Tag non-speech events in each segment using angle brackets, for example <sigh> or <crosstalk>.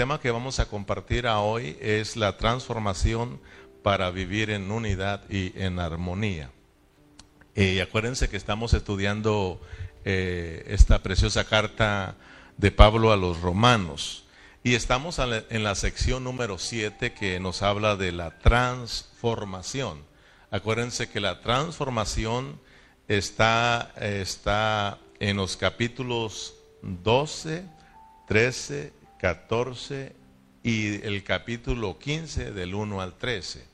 tema que vamos a compartir hoy es la transformación para vivir en unidad y en armonía. Y acuérdense que estamos estudiando eh, esta preciosa carta de Pablo a los romanos. Y estamos en la sección número 7 que nos habla de la transformación. Acuérdense que la transformación está, está en los capítulos 12, 13, 14 y el capítulo 15 del 1 al 13.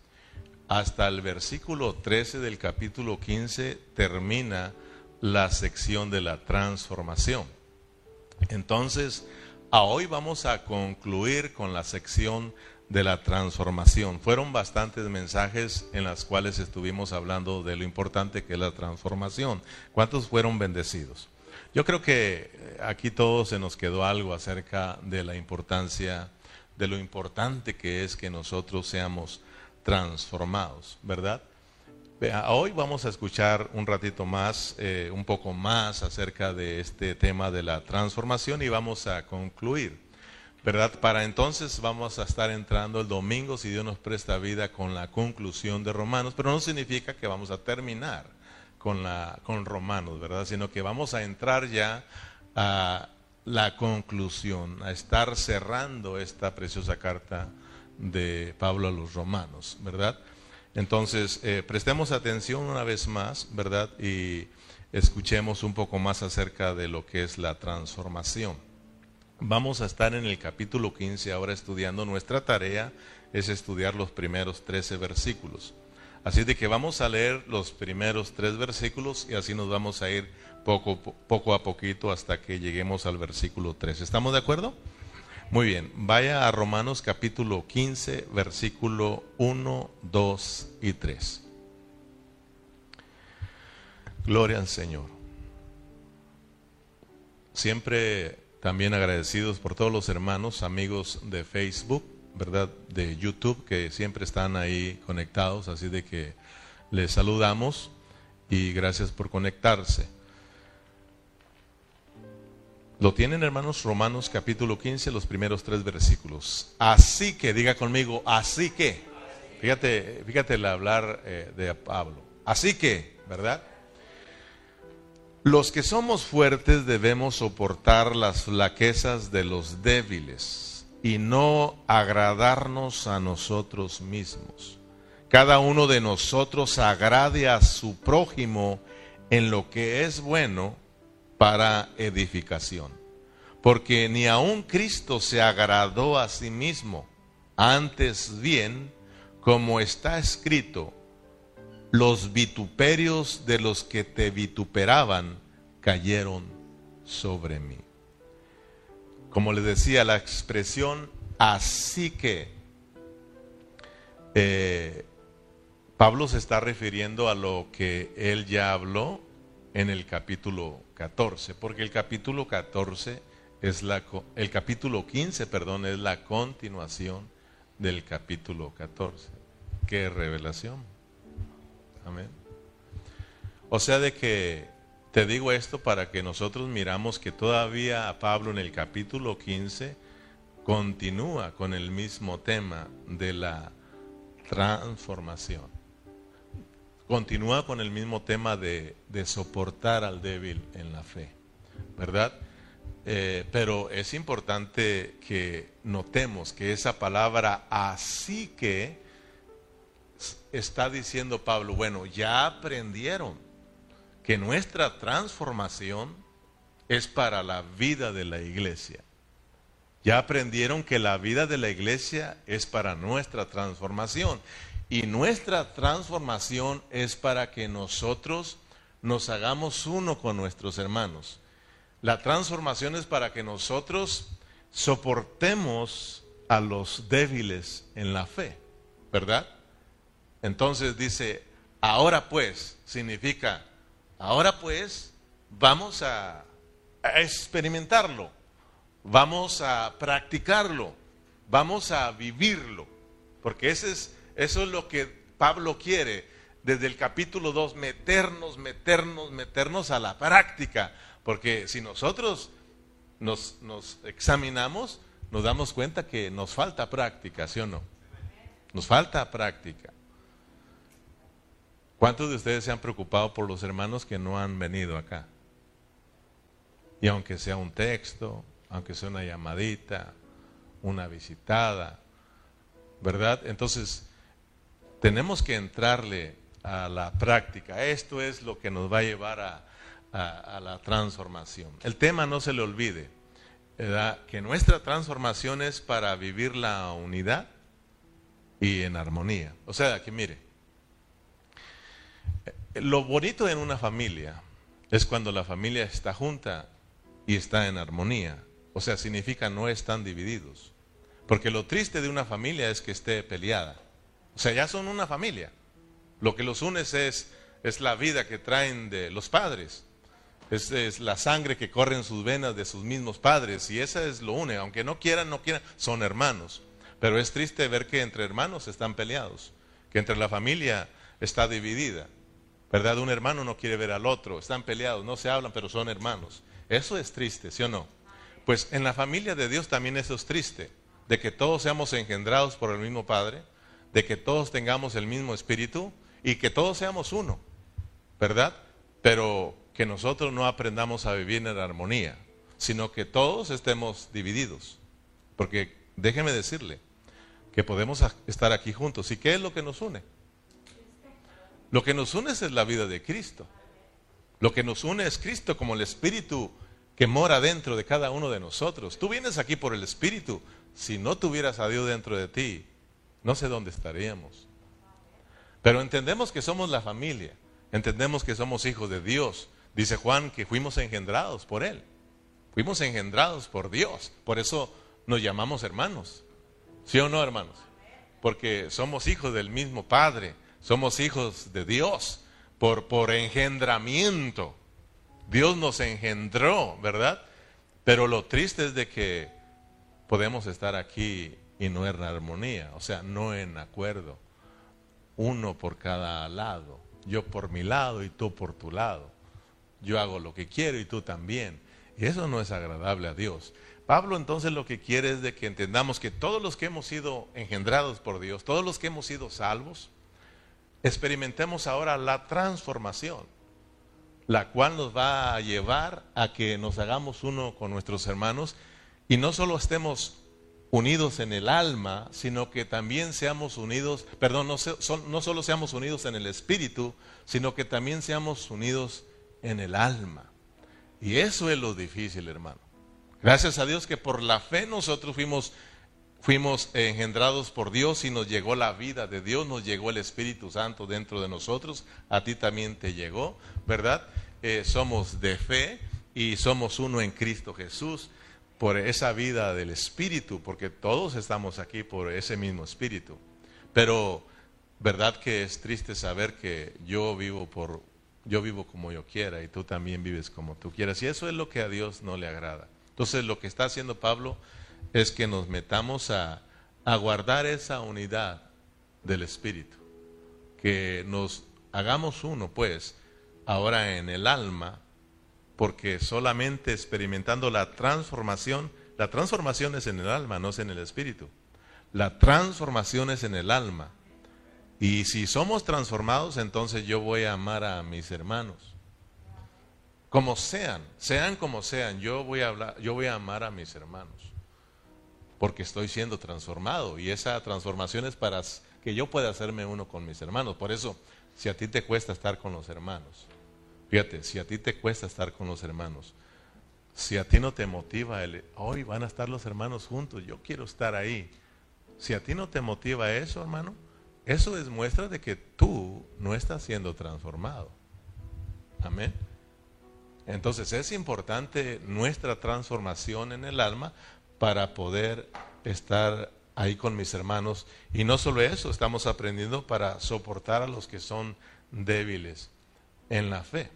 Hasta el versículo 13 del capítulo 15 termina la sección de la transformación. Entonces, a hoy vamos a concluir con la sección de la transformación. Fueron bastantes mensajes en las cuales estuvimos hablando de lo importante que es la transformación. ¿Cuántos fueron bendecidos? Yo creo que aquí todos se nos quedó algo acerca de la importancia, de lo importante que es que nosotros seamos transformados, ¿verdad? Hoy vamos a escuchar un ratito más, eh, un poco más acerca de este tema de la transformación y vamos a concluir, ¿verdad? Para entonces vamos a estar entrando el domingo, si Dios nos presta vida, con la conclusión de Romanos, pero no significa que vamos a terminar con, Romanos, ¿verdad? Sino que vamos a entrar ya a la conclusión, a estar cerrando esta preciosa carta de Pablo a los Romanos, ¿verdad? Entonces, eh, prestemos atención una vez más, ¿verdad? Y escuchemos un poco más acerca de lo que es la transformación. Vamos a estar en el capítulo 15 ahora estudiando. Nuestra tarea es estudiar los primeros 13 versículos. Así de que vamos a leer los primeros tres versículos y así nos vamos a ir poco, a poquito hasta que lleguemos al versículo 3. ¿Estamos de acuerdo? Muy bien, vaya a Romanos capítulo 15, versículo 1, 2 y 3. Gloria al Señor. Siempre también agradecidos por todos los hermanos, amigos de Facebook, ¿verdad? De YouTube, que siempre están ahí conectados, así de que les saludamos y gracias por conectarse. Lo tienen, hermanos, Romanos capítulo 15, los primeros tres versículos. Así que, diga conmigo, así que. Fíjate, fíjate el hablar eh, de Pablo. Así que, ¿verdad? Los que somos fuertes debemos soportar las flaquezas de los débiles y no agradarnos a nosotros mismos. Cada uno de nosotros agrade a su prójimo en lo que es bueno para edificación. Porque ni aun Cristo se agradó a sí mismo, antes bien, como está escrito, los vituperios de los que te vituperaban cayeron sobre mí. Como le decía, la expresión así que eh, Pablo se está refiriendo a lo que él ya habló en el capítulo 14, porque el capítulo 14 es la el capítulo 15, perdón, es la continuación del capítulo 14. Qué revelación. Amén. O sea de que te digo esto para que nosotros miramos que todavía Pablo en el capítulo 15 continúa con el mismo tema de la transformación continúa con el mismo tema de, soportar al débil en la fe, ¿verdad? Eh, pero es importante que notemos que esa palabra así que está diciendo Pablo, bueno, ya aprendieron que nuestra transformación es para la vida de la iglesia. Ya aprendieron que la vida de la iglesia es para nuestra transformación. Y nuestra transformación es para que nosotros nos hagamos uno con nuestros hermanos. La transformación es para que nosotros soportemos a los débiles en la fe, ¿verdad? Entonces dice, ahora pues, significa, ahora pues vamos a, experimentarlo, vamos a practicarlo, vamos a vivirlo, porque ese es eso es lo que Pablo quiere desde el capítulo 2, meternos, meternos, meternos a la práctica. Porque si nosotros nos, examinamos, nos damos cuenta que nos falta práctica, ¿sí o no? Nos falta práctica. ¿Cuántos de ustedes se han preocupado por los hermanos que no han venido acá? Y aunque sea un texto, aunque sea una llamadita, una visitada, ¿verdad? Entonces, tenemos que entrarle a la práctica. Esto es lo que nos va a llevar a, la transformación. El tema no se le olvide, que nuestra transformación es para vivir la unidad y en armonía. O sea, que mire, lo bonito en una familia es cuando la familia está junta y está en armonía. O sea, significa no están divididos. Porque lo triste de una familia es que esté peleada. O sea, ya son una familia. Lo que los une es, es la vida que traen de los padres. Es, es, la sangre que corre en sus venas de sus mismos padres. Y esa es lo une. Aunque no quieran, no quieran, son hermanos. Pero es triste ver que entre hermanos están peleados. Que entre la familia está dividida. ¿Verdad? Un hermano no quiere ver al otro. Están peleados, no se hablan, pero son hermanos. Eso es triste, ¿sí o no? Pues en la familia de Dios también eso es triste de que todos seamos engendrados por el mismo Padre, de que todos tengamos el mismo espíritu y que todos seamos uno, ¿verdad? Pero que nosotros no aprendamos a vivir en armonía, sino que todos estemos divididos. Porque déjeme decirle que podemos estar aquí juntos. ¿Y qué es lo que nos une? Lo que nos une es la vida de Cristo. Lo que nos une es Cristo como el Espíritu que mora dentro de cada uno de nosotros. Tú vienes aquí por el Espíritu, si no tuvieras a Dios dentro de ti, no sé dónde estaríamos. Pero entendemos que somos la familia, entendemos que somos hijos de Dios. Dice Juan que fuimos engendrados por Él, fuimos engendrados por Dios, por eso nos llamamos hermanos. ¿Sí o no, hermanos? Porque somos hijos del mismo Padre, somos hijos de Dios por, por engendramiento. Dios nos engendró, ¿verdad? Pero lo triste es de que podemos estar aquí y no en armonía, o sea, no en acuerdo. Uno por cada lado, yo por mi lado y tú por tu lado. Yo hago lo que quiero y tú también. Y eso no es agradable a Dios. Pablo entonces lo que quiere es de que entendamos que todos los que hemos sido engendrados por Dios, todos los que hemos sido salvos, experimentemos ahora la transformación, la cual nos va a llevar a que nos hagamos uno con nuestros hermanos y no solo estemos unidos en el alma, sino que también seamos unidos, perdón, no, solo seamos unidos en el espíritu, sino que también seamos unidos en el alma. Y eso es lo difícil, hermano. Gracias a Dios que por la fe nosotros fuimos, fuimos engendrados por Dios y nos llegó la vida de Dios, nos llegó el Espíritu Santo dentro de nosotros, a ti también te llegó, ¿verdad? Eh, somos de fe y somos uno en Cristo Jesús por esa vida del Espíritu, porque todos estamos aquí por ese mismo Espíritu. Pero, ¿verdad que es triste saber que yo vivo por, yo vivo como yo quiera y tú también vives como tú quieras? Y eso es lo que a Dios no le agrada. Entonces, lo que está haciendo Pablo es que nos metamos a, a guardar esa unidad del Espíritu, que nos hagamos uno, pues, ahora en el alma, porque solamente experimentando la transformación, la transformación es en el alma, no es en el espíritu. La transformación es en el alma. Y si somos transformados, entonces yo voy a amar a mis hermanos. Como sean, sean como sean, yo voy a hablar, yo voy a amar a mis hermanos. Porque estoy siendo transformado y esa transformación es para que yo pueda hacerme uno con mis hermanos. Por eso, si a ti te cuesta estar con los hermanos, Fíjate, si a ti te cuesta estar con los hermanos, si a ti no te motiva el, hoy van a estar los hermanos juntos, yo quiero estar ahí. Si a ti no te motiva eso, hermano, eso es muestra de que tú no estás siendo transformado. Amén. Entonces es importante nuestra transformación en el alma para poder estar ahí con mis hermanos. Y no solo eso, estamos aprendiendo para soportar a los que son débiles en la fe.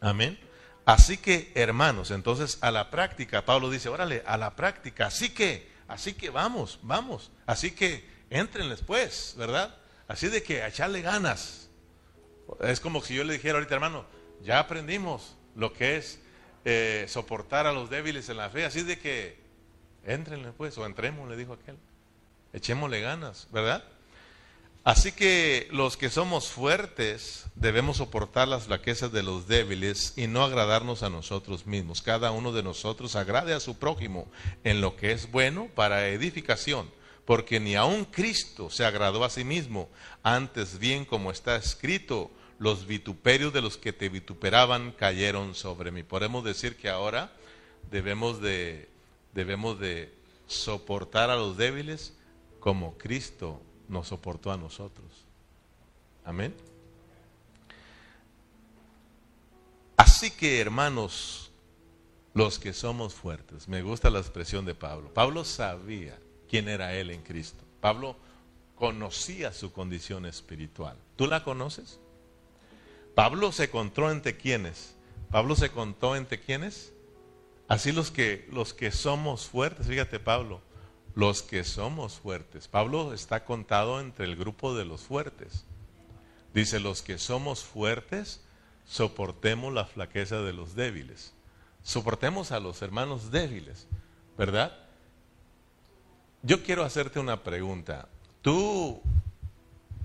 Amén. Así que, hermanos, entonces a la práctica, Pablo dice, órale, a la práctica, así que, así que vamos, vamos, así que entren después, ¿verdad? Así de que a echarle ganas. Es como si yo le dijera ahorita, hermano, ya aprendimos lo que es eh, soportar a los débiles en la fe, así de que Éntrenle pues, o entremos, le dijo aquel. Echémosle ganas, ¿verdad? Así que los que somos fuertes debemos soportar las flaquezas de los débiles y no agradarnos a nosotros mismos. Cada uno de nosotros agrade a su prójimo en lo que es bueno para edificación, porque ni aun Cristo se agradó a sí mismo, antes bien como está escrito, los vituperios de los que te vituperaban cayeron sobre mí. Podemos decir que ahora debemos de, debemos de soportar a los débiles como Cristo nos soportó a nosotros. Amén. Así que, hermanos, los que somos fuertes, me gusta la expresión de Pablo. Pablo sabía quién era él en Cristo. Pablo conocía su condición espiritual. ¿Tú la conoces? Pablo se contó entre quiénes. Pablo se contó entre quiénes. Así los que los que somos fuertes, fíjate Pablo, los que somos fuertes. Pablo está contado entre el grupo de los fuertes. Dice, los que somos fuertes, soportemos la flaqueza de los débiles. Soportemos a los hermanos débiles, ¿verdad? Yo quiero hacerte una pregunta. ¿Tú,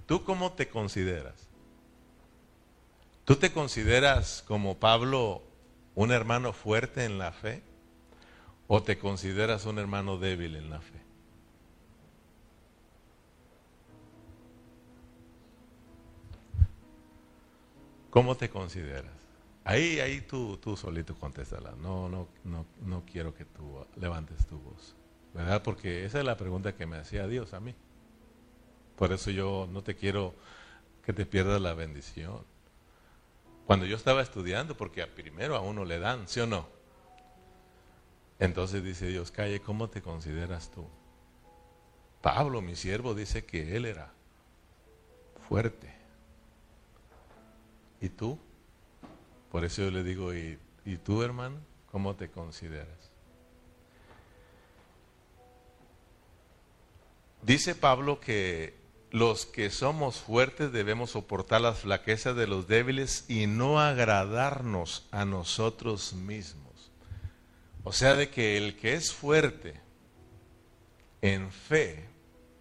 tú cómo te consideras? ¿Tú te consideras como Pablo un hermano fuerte en la fe? ¿O te consideras un hermano débil en la fe? ¿Cómo te consideras? Ahí, ahí tú, tú solito contéstala. No, no, no, no quiero que tú levantes tu voz. ¿Verdad? Porque esa es la pregunta que me hacía Dios a mí. Por eso yo no te quiero que te pierdas la bendición. Cuando yo estaba estudiando, porque primero a uno le dan, ¿sí o no? Entonces dice Dios, calle, ¿cómo te consideras tú? Pablo, mi siervo, dice que él era fuerte. ¿Y tú? Por eso yo le digo, ¿y, ¿y tú, hermano? ¿Cómo te consideras? Dice Pablo que los que somos fuertes debemos soportar las flaquezas de los débiles y no agradarnos a nosotros mismos. O sea, de que el que es fuerte en fe,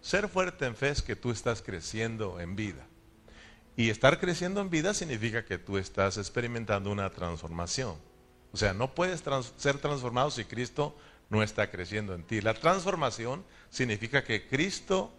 ser fuerte en fe es que tú estás creciendo en vida. Y estar creciendo en vida significa que tú estás experimentando una transformación. O sea, no puedes ser transformado si Cristo no está creciendo en ti. La transformación significa que Cristo,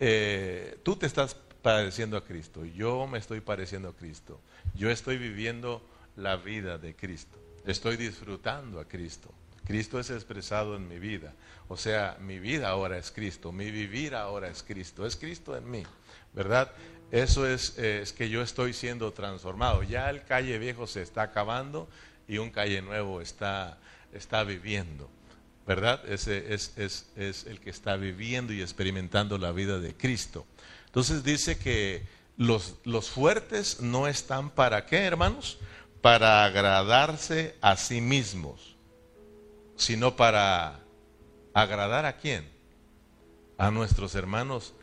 eh, tú te estás pareciendo a Cristo, yo me estoy pareciendo a Cristo, yo estoy viviendo la vida de Cristo estoy disfrutando a Cristo. Cristo es expresado en mi vida. O sea, mi vida ahora es Cristo, mi vivir ahora es Cristo, es Cristo en mí, ¿verdad? Eso es, es que yo estoy siendo transformado. Ya el calle viejo se está acabando y un calle nuevo está, está viviendo, ¿verdad? Ese es, el que está viviendo y experimentando la vida de Cristo. Entonces dice que los, los fuertes no están para qué, hermanos? para agradarse a sí mismos, sino para agradar a quién? A nuestros hermanos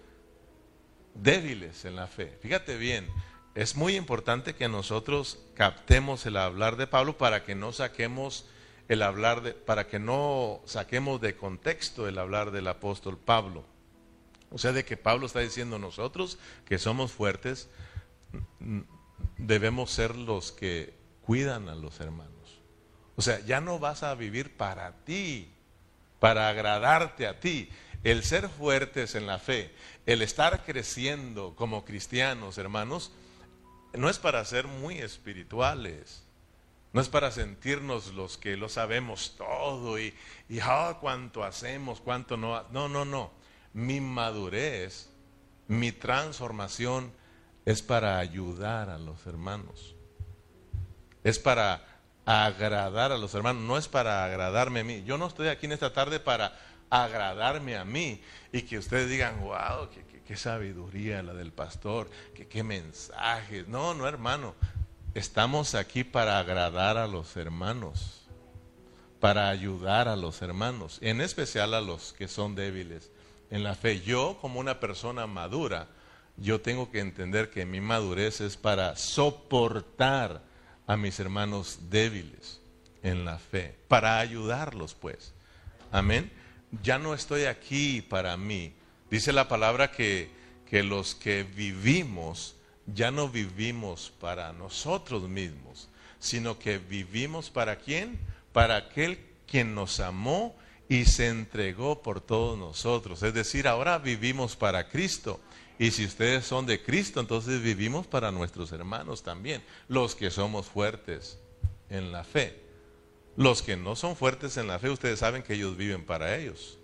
débiles en la fe. Fíjate bien, es muy importante que nosotros captemos el hablar de Pablo para que no saquemos el hablar de, para que no saquemos de contexto el hablar del apóstol Pablo. O sea, de que Pablo está diciendo nosotros que somos fuertes, debemos ser los que cuidan a los hermanos. O sea, ya no vas a vivir para ti, para agradarte a ti. El ser fuertes en la fe, el estar creciendo como cristianos, hermanos, no es para ser muy espirituales. No es para sentirnos los que lo sabemos todo y, y ah, cuánto hacemos, cuánto no. No, no, no. Mi madurez, mi transformación es para ayudar a los hermanos es para agradar a los hermanos, no es para agradarme a mí. Yo no estoy aquí en esta tarde para agradarme a mí y que ustedes digan, wow, qué, sabiduría la del pastor, qué mensajes. No, no, hermano, estamos aquí para agradar a los hermanos, para ayudar a los hermanos, en especial a los que son débiles en la fe. Yo, como una persona madura, yo tengo que entender que mi madurez es para soportar a mis hermanos débiles en la fe, para ayudarlos pues. Amén. ya no estoy aquí para mí. Dice la palabra que, que los que vivimos ya no vivimos para nosotros mismos, sino que vivimos para quién? Para aquel quien nos amó y se entregó por todos nosotros. Es decir, ahora vivimos para Cristo. Y si ustedes son de Cristo, entonces vivimos para nuestros hermanos también, los que somos fuertes en la fe. Los que no son fuertes en la fe, ustedes saben que ellos viven para ellos.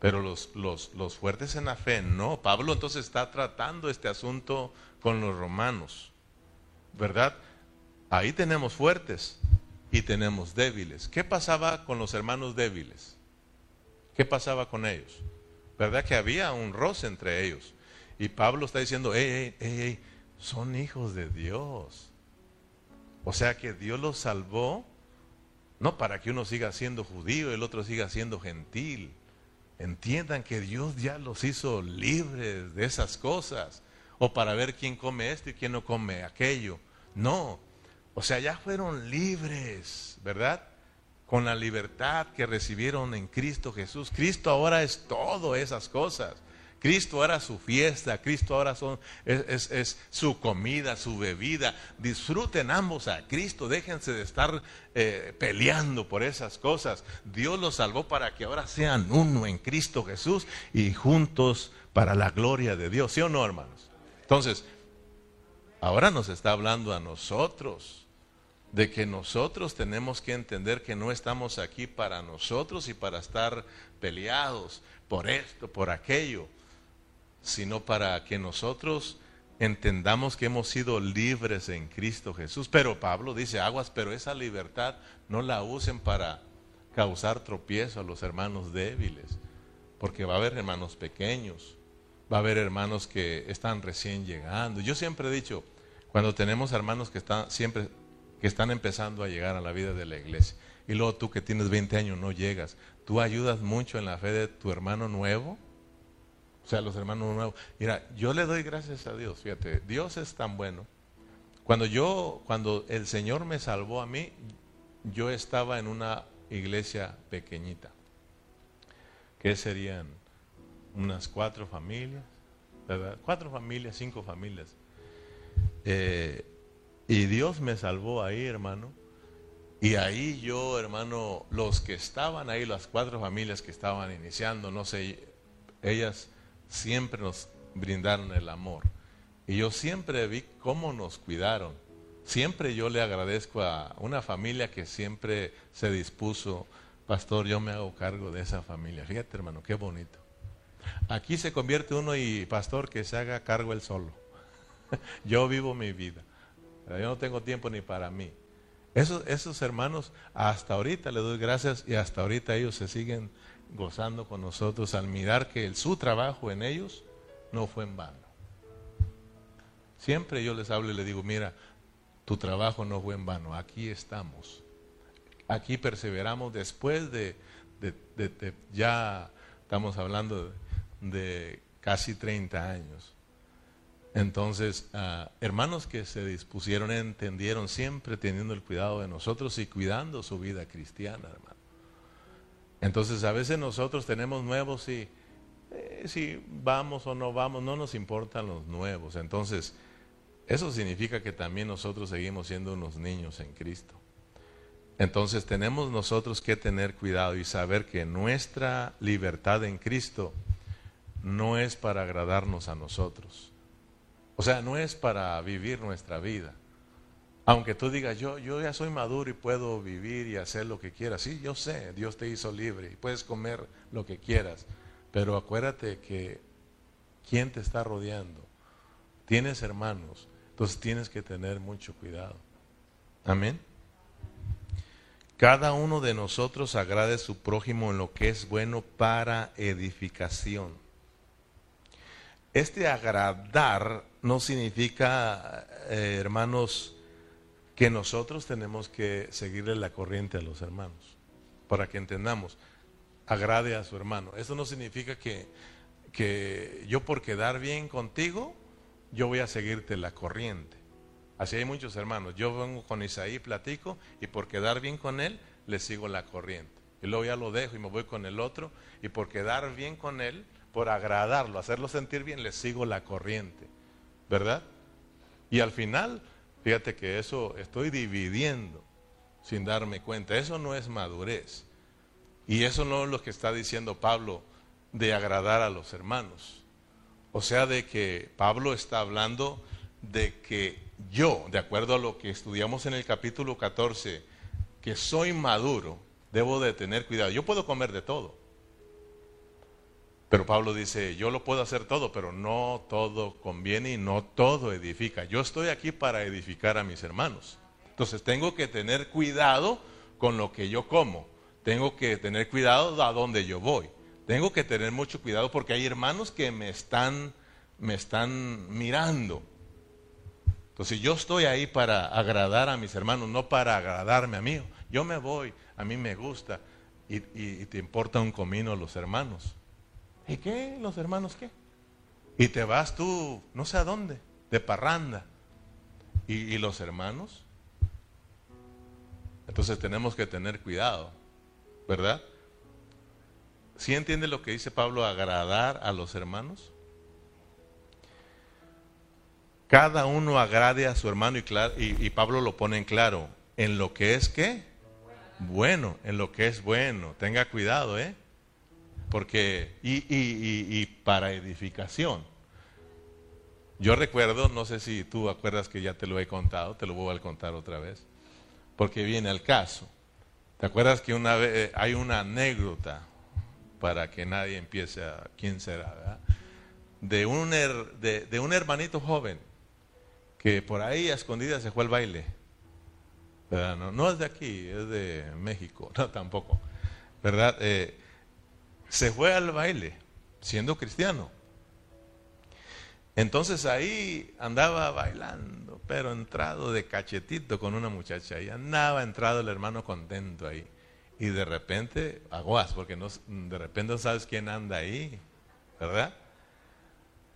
Pero los, los, los fuertes en la fe, no. Pablo entonces está tratando este asunto con los romanos. ¿Verdad? Ahí tenemos fuertes y tenemos débiles. ¿Qué pasaba con los hermanos débiles? ¿Qué pasaba con ellos? ¿Verdad que había un roce entre ellos? Y Pablo está diciendo, hey, hey, hey, son hijos de Dios. O sea que Dios los salvó, no para que uno siga siendo judío y el otro siga siendo gentil. Entiendan que Dios ya los hizo libres de esas cosas. O para ver quién come esto y quién no come aquello. No. O sea, ya fueron libres, ¿verdad? Con la libertad que recibieron en Cristo Jesús. Cristo ahora es todo esas cosas. Cristo ahora su fiesta, Cristo ahora son, es, su comida, su bebida. Disfruten ambos a Cristo, déjense de estar eh, peleando por esas cosas. Dios los salvó para que ahora sean uno en Cristo Jesús y juntos para la gloria de Dios. ¿Sí o no, hermanos? Entonces, ahora nos está hablando a nosotros de que nosotros tenemos que entender que no estamos aquí para nosotros y para estar peleados por esto, por aquello sino para que nosotros entendamos que hemos sido libres en Cristo Jesús. Pero Pablo dice, aguas, pero esa libertad no la usen para causar tropiezo a los hermanos débiles, porque va a haber hermanos pequeños, va a haber hermanos que están recién llegando. Yo siempre he dicho, cuando tenemos hermanos que están siempre que están empezando a llegar a la vida de la iglesia, y luego tú que tienes 20 años no llegas, tú ayudas mucho en la fe de tu hermano nuevo, o sea, los hermanos nuevos. Mira, yo le doy gracias a Dios, fíjate, Dios es tan bueno. Cuando yo, cuando el Señor me salvó a mí, yo estaba en una iglesia pequeñita, que serían unas cuatro familias, ¿verdad? Cuatro familias, cinco familias. Eh, y Dios me salvó ahí, hermano. Y ahí yo, hermano, los que estaban ahí, las cuatro familias que estaban iniciando, no sé, ellas siempre nos brindaron el amor. Y yo siempre vi cómo nos cuidaron. Siempre yo le agradezco a una familia que siempre se dispuso, pastor, yo me hago cargo de esa familia. Fíjate hermano, qué bonito. Aquí se convierte uno y pastor que se haga cargo él solo. <laughs> yo vivo mi vida. Yo no tengo tiempo ni para mí. Esos, esos hermanos, hasta ahorita le doy gracias y hasta ahorita ellos se siguen gozando con nosotros al mirar que su trabajo en ellos no fue en vano. Siempre yo les hablo y les digo, mira, tu trabajo no fue en vano, aquí estamos. Aquí perseveramos después de, ya estamos hablando de, casi 30 años. Entonces, ah, hermanos que se dispusieron, entendieron siempre teniendo el cuidado de nosotros y cuidando su vida cristiana, hermano. Entonces a veces nosotros tenemos nuevos y eh, si vamos o no vamos, no nos importan los nuevos. Entonces, eso significa que también nosotros seguimos siendo unos niños en Cristo. Entonces tenemos nosotros que tener cuidado y saber que nuestra libertad en Cristo no es para agradarnos a nosotros. O sea, no es para vivir nuestra vida. Aunque tú digas, yo, yo ya soy maduro y puedo vivir y hacer lo que quieras. Sí, yo sé, Dios te hizo libre y puedes comer lo que quieras. Pero acuérdate que ¿quién te está rodeando? Tienes hermanos, entonces tienes que tener mucho cuidado. Amén. Cada uno de nosotros agrade a su prójimo en lo que es bueno para edificación. Este agradar no significa, eh, hermanos, que nosotros tenemos que seguirle la corriente a los hermanos, para que entendamos, agrade a su hermano. Eso no significa que, que yo por quedar bien contigo, yo voy a seguirte la corriente. Así hay muchos hermanos. Yo vengo con Isaí, platico, y por quedar bien con él, le sigo la corriente. y luego ya lo dejo y me voy con el otro y por quedar bien con él, por agradarlo, hacerlo sentir bien, le sigo la corriente, ¿verdad? Y al final, fíjate que eso estoy dividiendo sin darme cuenta, eso no es madurez. Y eso no es lo que está diciendo Pablo de agradar a los hermanos. O sea, de que Pablo está hablando de que yo, de acuerdo a lo que estudiamos en el capítulo 14, que soy maduro, debo de tener cuidado. Yo puedo comer de todo. Pero Pablo dice, yo lo puedo hacer todo, pero no todo conviene y no todo edifica. Yo estoy aquí para edificar a mis hermanos. Entonces tengo que tener cuidado con lo que yo como. Tengo que tener cuidado a dónde yo voy. Tengo que tener mucho cuidado porque hay hermanos que me están, me están mirando. Entonces yo estoy ahí para agradar a mis hermanos, no para agradarme a mí. Yo me voy, a mí me gusta y, te importa un comino los hermanos. ¿Y qué? ¿Los hermanos qué? Y te vas tú, no sé a dónde, de parranda. ¿Y, los hermanos? Entonces tenemos que tener cuidado, ¿verdad? ¿Sí entiende lo que dice Pablo, agradar a los hermanos? Cada uno agrade a su hermano y, y, y Pablo lo pone en claro, en lo que es qué? bueno, en lo que es bueno. Tenga cuidado, ¿eh? Porque, y, y, y, para edificación. Yo recuerdo, no sé si tú acuerdas que ya te lo he contado, te lo voy a contar otra vez, porque viene al caso. ¿Te acuerdas que una vez eh, hay una anécdota para que nadie empiece a quién será, De un, de, de un hermanito joven que por ahí a escondidas se fue al baile no, es de aquí, es de México, <laughs> no tampoco. ¿Verdad? Eh, se fue al baile siendo cristiano. Entonces ahí andaba bailando, pero entrado de cachetito con una muchacha. Y andaba entrado el hermano contento ahí. Y de repente, aguas, porque no, de repente no sabes quién anda ahí, ¿verdad?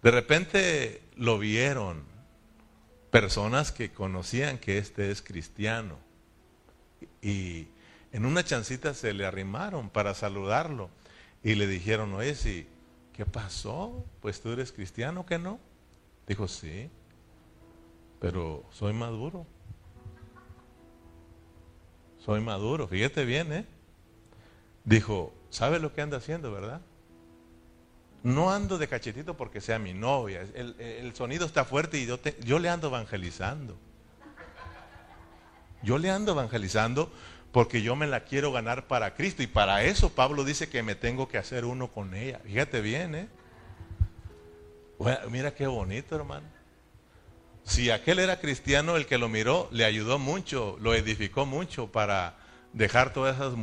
De repente lo vieron personas que conocían que este es cristiano. Y en una chancita se le arrimaron para saludarlo. Y le dijeron, oye, si, ¿qué pasó? Pues tú eres cristiano, ¿que no? Dijo, sí, pero soy maduro. Soy maduro, fíjate bien, ¿eh? Dijo, ¿sabe lo que anda haciendo, verdad? No ando de cachetito porque sea mi novia. El, sonido está fuerte y yo, yo le ando evangelizando. Yo le ando evangelizando porque yo me la quiero ganar para Cristo. Y para eso Pablo dice que me tengo que hacer uno con ella. Fíjate bien, ¿eh? mira qué bonito, hermano. Si aquel era cristiano, el que lo miró le ayudó mucho, lo edificó mucho para dejar todas esas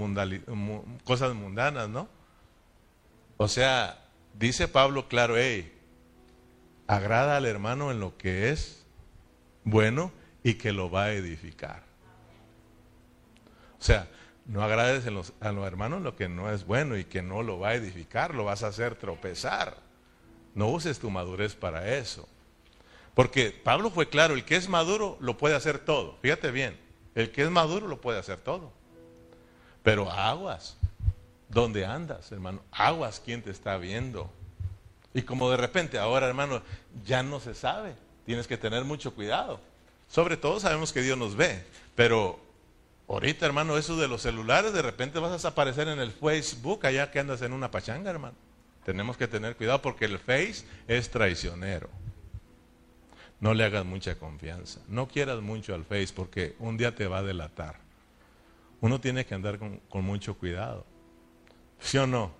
cosas mundanas, ¿no? O sea, Dice Pablo, claro, hey, agrada al hermano en lo que es bueno y que lo va a edificar. O sea, no agrades a los, a los hermanos lo que no es bueno y que no lo va a edificar, lo vas a hacer tropezar. No uses tu madurez para eso. Porque Pablo fue claro, el que es maduro lo puede hacer todo. Fíjate bien, el que es maduro lo puede hacer todo. Pero aguas, ¿Dónde andas, hermano? Aguas, ¿quién te está viendo? Y como de repente ahora, hermano, ya no se sabe. Tienes que tener mucho cuidado. Sobre todo sabemos que Dios nos ve, pero ahorita, hermano, eso de los celulares, de repente vas a desaparecer en el Facebook allá que andas en una pachanga, hermano. Tenemos que tener cuidado porque el Face es traicionero. No le hagas mucha confianza. No quieras mucho al Face porque un día te va a delatar. Uno tiene que andar con, con mucho cuidado. ¿Sí o no?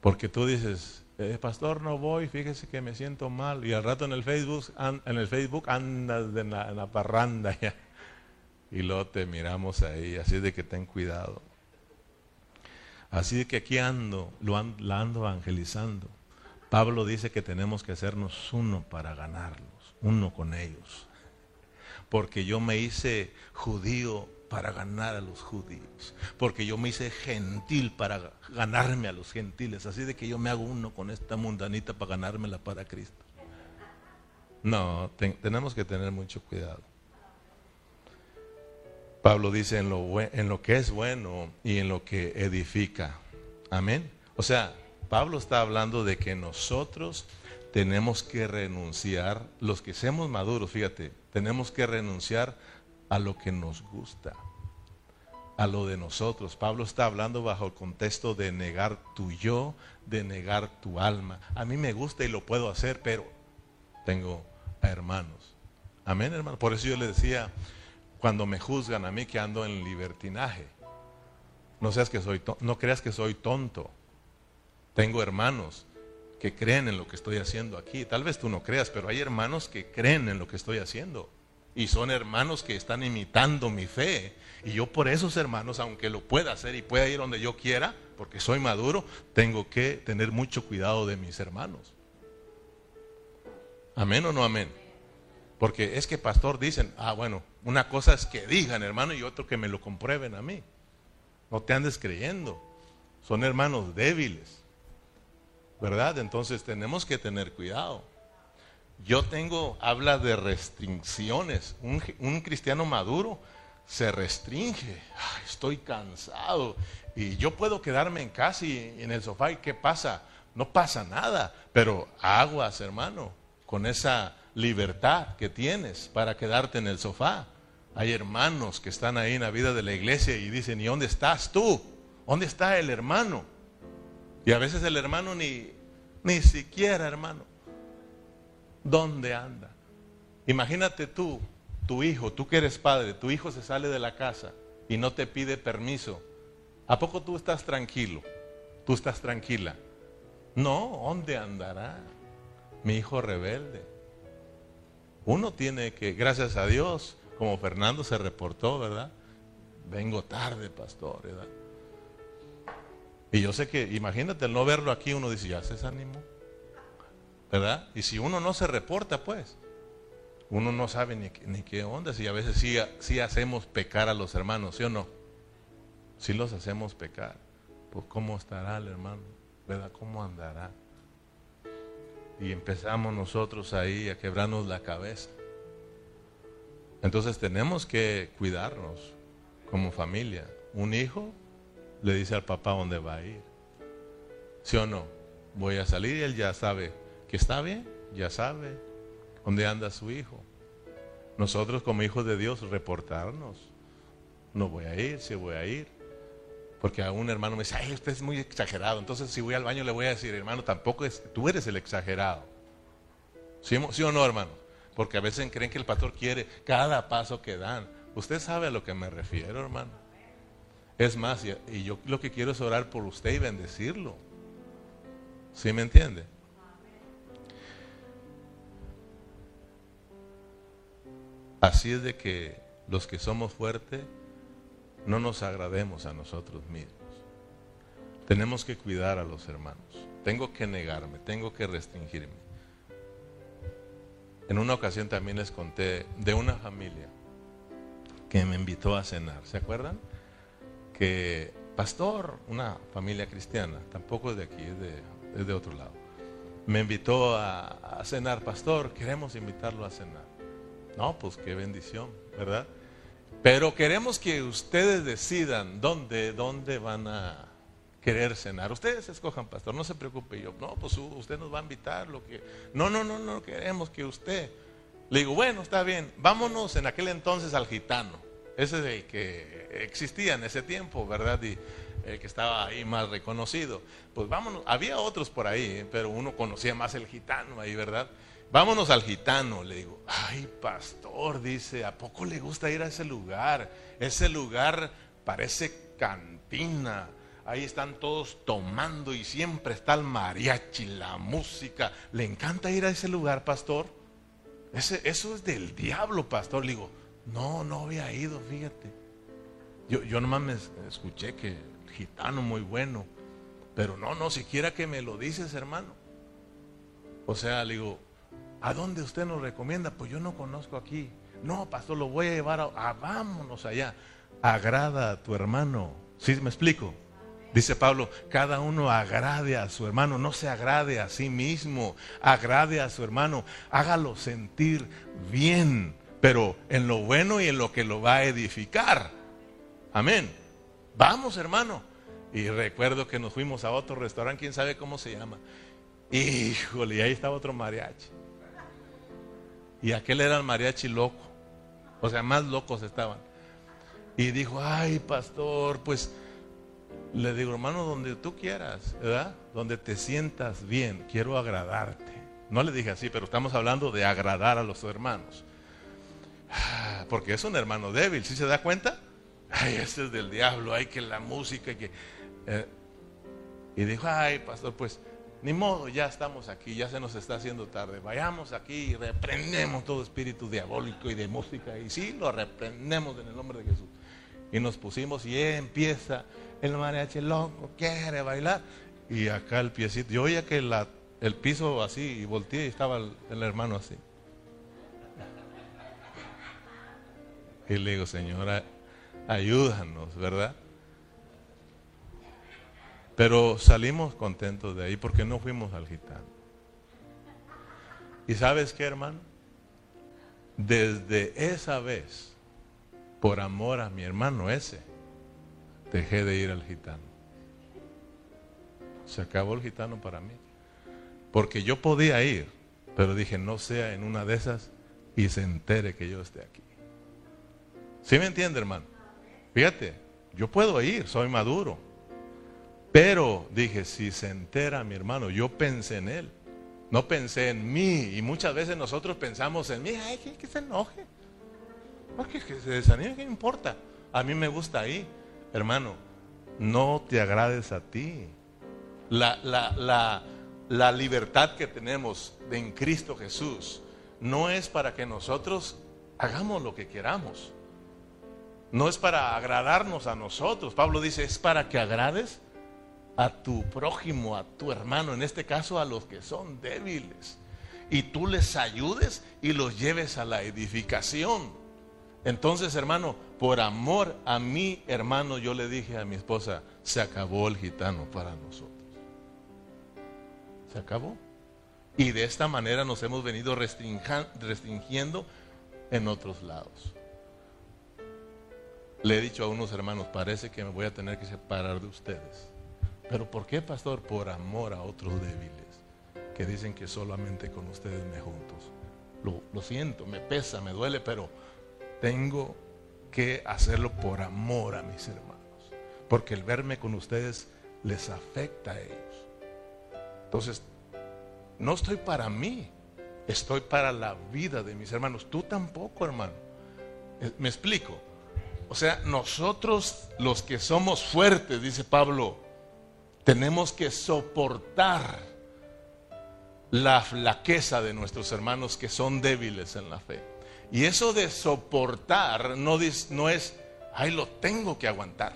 Porque tú dices, eh, pastor, no voy, fíjese que me siento mal. Y al rato en el Facebook, en el Facebook andas en la, parranda ya. Y luego te miramos ahí, así de que ten cuidado. Así de que aquí ando, lo la ando evangelizando. Pablo dice que tenemos que hacernos uno para ganarlos, uno con ellos. Porque yo me hice judío para ganar a los judíos, porque yo me hice gentil para ganarme a los gentiles, así de que yo me hago uno con esta mundanita para ganármela para Cristo. No, tenemos que tener mucho cuidado. Pablo dice en lo, en lo que es bueno y en lo que edifica. Amén. O sea, Pablo está hablando de que nosotros tenemos que renunciar, los que seamos maduros, fíjate, tenemos que renunciar a lo que nos gusta, a lo de nosotros. Pablo está hablando bajo el contexto de negar tu yo, de negar tu alma. A mí me gusta y lo puedo hacer, pero tengo hermanos. Amén, hermano. Por eso yo le decía, cuando me juzgan a mí que ando en libertinaje, no, seas que soy no creas que soy tonto. Tengo hermanos que creen en lo que estoy haciendo aquí. Tal vez tú no creas, pero hay hermanos que creen en lo que estoy haciendo. Y son hermanos que están imitando mi fe. Y yo por esos hermanos, aunque lo pueda hacer y pueda ir donde yo quiera, porque soy maduro, tengo que tener mucho cuidado de mis hermanos. Amén o no amén. Porque es que pastor dicen, ah bueno, una cosa es que digan hermano y otro que me lo comprueben a mí. No te andes creyendo. Son hermanos débiles. ¿verdad? Entonces tenemos que tener cuidado. Yo tengo, habla de restricciones. Un, cristiano maduro se restringe. estoy cansado. Y yo puedo quedarme en casa y en el sofá. ¿Y qué pasa? No pasa nada. Pero aguas, hermano, con esa libertad que tienes para quedarte en el sofá. Hay hermanos que están ahí en la vida de la iglesia y dicen, ¿y dónde estás tú? ¿Dónde está el hermano? Y a veces el hermano ni, ni siquiera, hermano, ¿dónde anda? Imagínate tú, tu hijo, tú que eres padre, tu hijo se sale de la casa y no te pide permiso. ¿A poco tú estás tranquilo? ¿Tú estás tranquila? No, ¿dónde andará? Mi hijo rebelde. Uno tiene que, gracias a Dios, como Fernando se reportó, ¿verdad? Vengo tarde, pastor, ¿verdad? Y yo sé que, imagínate, el no verlo aquí, uno dice, ya se desanimó. ¿Verdad? Y si uno no se reporta, pues, uno no sabe ni, qué onda. Si a veces sí, hacemos pecar a los hermanos, ¿sí o no? Si los hacemos pecar. Pues, ¿cómo estará el hermano? ¿Verdad? ¿Cómo andará? Y empezamos nosotros ahí a quebrarnos la cabeza. Entonces tenemos que cuidarnos como familia. Un hijo le dice al papá dónde va a ir. ¿Sí o no? Voy a salir y él ya sabe que está bien, ya sabe dónde anda su hijo. Nosotros como hijos de Dios reportarnos. No voy a ir, si voy a ir. Porque a un hermano me dice, ay, usted es muy exagerado. Entonces si voy al baño le voy a decir, hermano, tampoco es, tú eres el exagerado. ¿Sí, ¿Sí o no, hermano? Porque a veces creen que el pastor quiere cada paso que dan. Usted sabe a lo que me refiero, hermano. Es más, y yo lo que quiero es orar por usted y bendecirlo. ¿Sí me entiende? Así es de que los que somos fuertes no nos agrademos a nosotros mismos. Tenemos que cuidar a los hermanos. Tengo que negarme, tengo que restringirme. En una ocasión también les conté de una familia que me invitó a cenar. ¿Se acuerdan? que pastor, una familia cristiana, tampoco es de aquí, es de, otro lado, me invitó a, cenar, pastor, queremos invitarlo a cenar. No, pues qué bendición, ¿verdad? Pero queremos que ustedes decidan dónde, dónde van a querer cenar. Ustedes escojan, pastor, no se preocupe yo. No, pues usted nos va a invitar lo que. No, no, no, no queremos que usted. Le digo, bueno, está bien, vámonos en aquel entonces al gitano. Ese es el que existía en ese tiempo, ¿verdad? Y el que estaba ahí más reconocido. Pues vámonos, había otros por ahí, ¿eh? pero uno conocía más el gitano ahí, ¿verdad? Vámonos al gitano, le digo, ay pastor, dice, ¿a poco le gusta ir a ese lugar? Ese lugar parece cantina, ahí están todos tomando y siempre está el mariachi, la música. ¿Le encanta ir a ese lugar, pastor? Ese, eso es del diablo, pastor. Le digo, no, no había ido, fíjate. Yo, yo nomás me escuché que gitano muy bueno, pero no, no, siquiera que me lo dices, hermano. O sea, le digo, ¿a dónde usted nos recomienda? Pues yo no conozco aquí. No, pastor, lo voy a llevar a, vámonos allá. Agrada a tu hermano. ¿Sí me explico? Dice Pablo, cada uno agrade a su hermano, no se agrade a sí mismo, agrade a su hermano, hágalo sentir bien pero en lo bueno y en lo que lo va a edificar. Amén. Vamos, hermano. Y recuerdo que nos fuimos a otro restaurante, quién sabe cómo se llama. Híjole, y ahí estaba otro mariachi. Y aquel era el mariachi loco. O sea, más locos estaban. Y dijo, ay, pastor, pues le digo, hermano, donde tú quieras, ¿verdad? Donde te sientas bien, quiero agradarte. No le dije así, pero estamos hablando de agradar a los hermanos. Porque es un hermano débil, ¿sí se da cuenta? Ay, ese es del diablo, ay, que la música, que... Eh". y dijo, ay, pastor, pues ni modo, ya estamos aquí, ya se nos está haciendo tarde. Vayamos aquí y reprendemos todo espíritu diabólico y de música. Y sí, lo reprendemos en el nombre de Jesús. Y nos pusimos y empieza el mariachi loco, quiere bailar. Y acá el piecito, yo oía que el piso así y volteé y estaba el hermano así. Y le digo, señora, ayúdanos, ¿verdad? Pero salimos contentos de ahí porque no fuimos al gitano. ¿Y sabes qué, hermano? Desde esa vez, por amor a mi hermano ese, dejé de ir al gitano. Se acabó el gitano para mí. Porque yo podía ir, pero dije, no sea en una de esas y se entere que yo esté aquí. ¿Sí me entiende, hermano? Fíjate, yo puedo ir, soy maduro. Pero dije, si se entera mi hermano, yo pensé en él. No pensé en mí. Y muchas veces nosotros pensamos en mí, ay, que, se enoje. Que se desanime, ¿qué importa? A mí me gusta ahí. Hermano, no te agrades a ti. La, la, la libertad que tenemos en Cristo Jesús no es para que nosotros hagamos lo que queramos. No es para agradarnos a nosotros. Pablo dice, es para que agrades a tu prójimo, a tu hermano, en este caso a los que son débiles, y tú les ayudes y los lleves a la edificación. Entonces, hermano, por amor a mi hermano, yo le dije a mi esposa, se acabó el gitano para nosotros. Se acabó. Y de esta manera nos hemos venido restringiendo en otros lados. Le he dicho a unos hermanos, parece que me voy a tener que separar de ustedes. ¿Pero por qué, pastor? Por amor a otros débiles que dicen que solamente con ustedes me juntos. Lo, lo siento, me pesa, me duele, pero tengo que hacerlo por amor a mis hermanos. Porque el verme con ustedes les afecta a ellos. Entonces, no estoy para mí, estoy para la vida de mis hermanos. Tú tampoco, hermano. Eh, ¿Me explico? O sea, nosotros los que somos fuertes, dice Pablo, tenemos que soportar la flaqueza de nuestros hermanos que son débiles en la fe. Y eso de soportar no, es, ay, lo tengo que aguantar.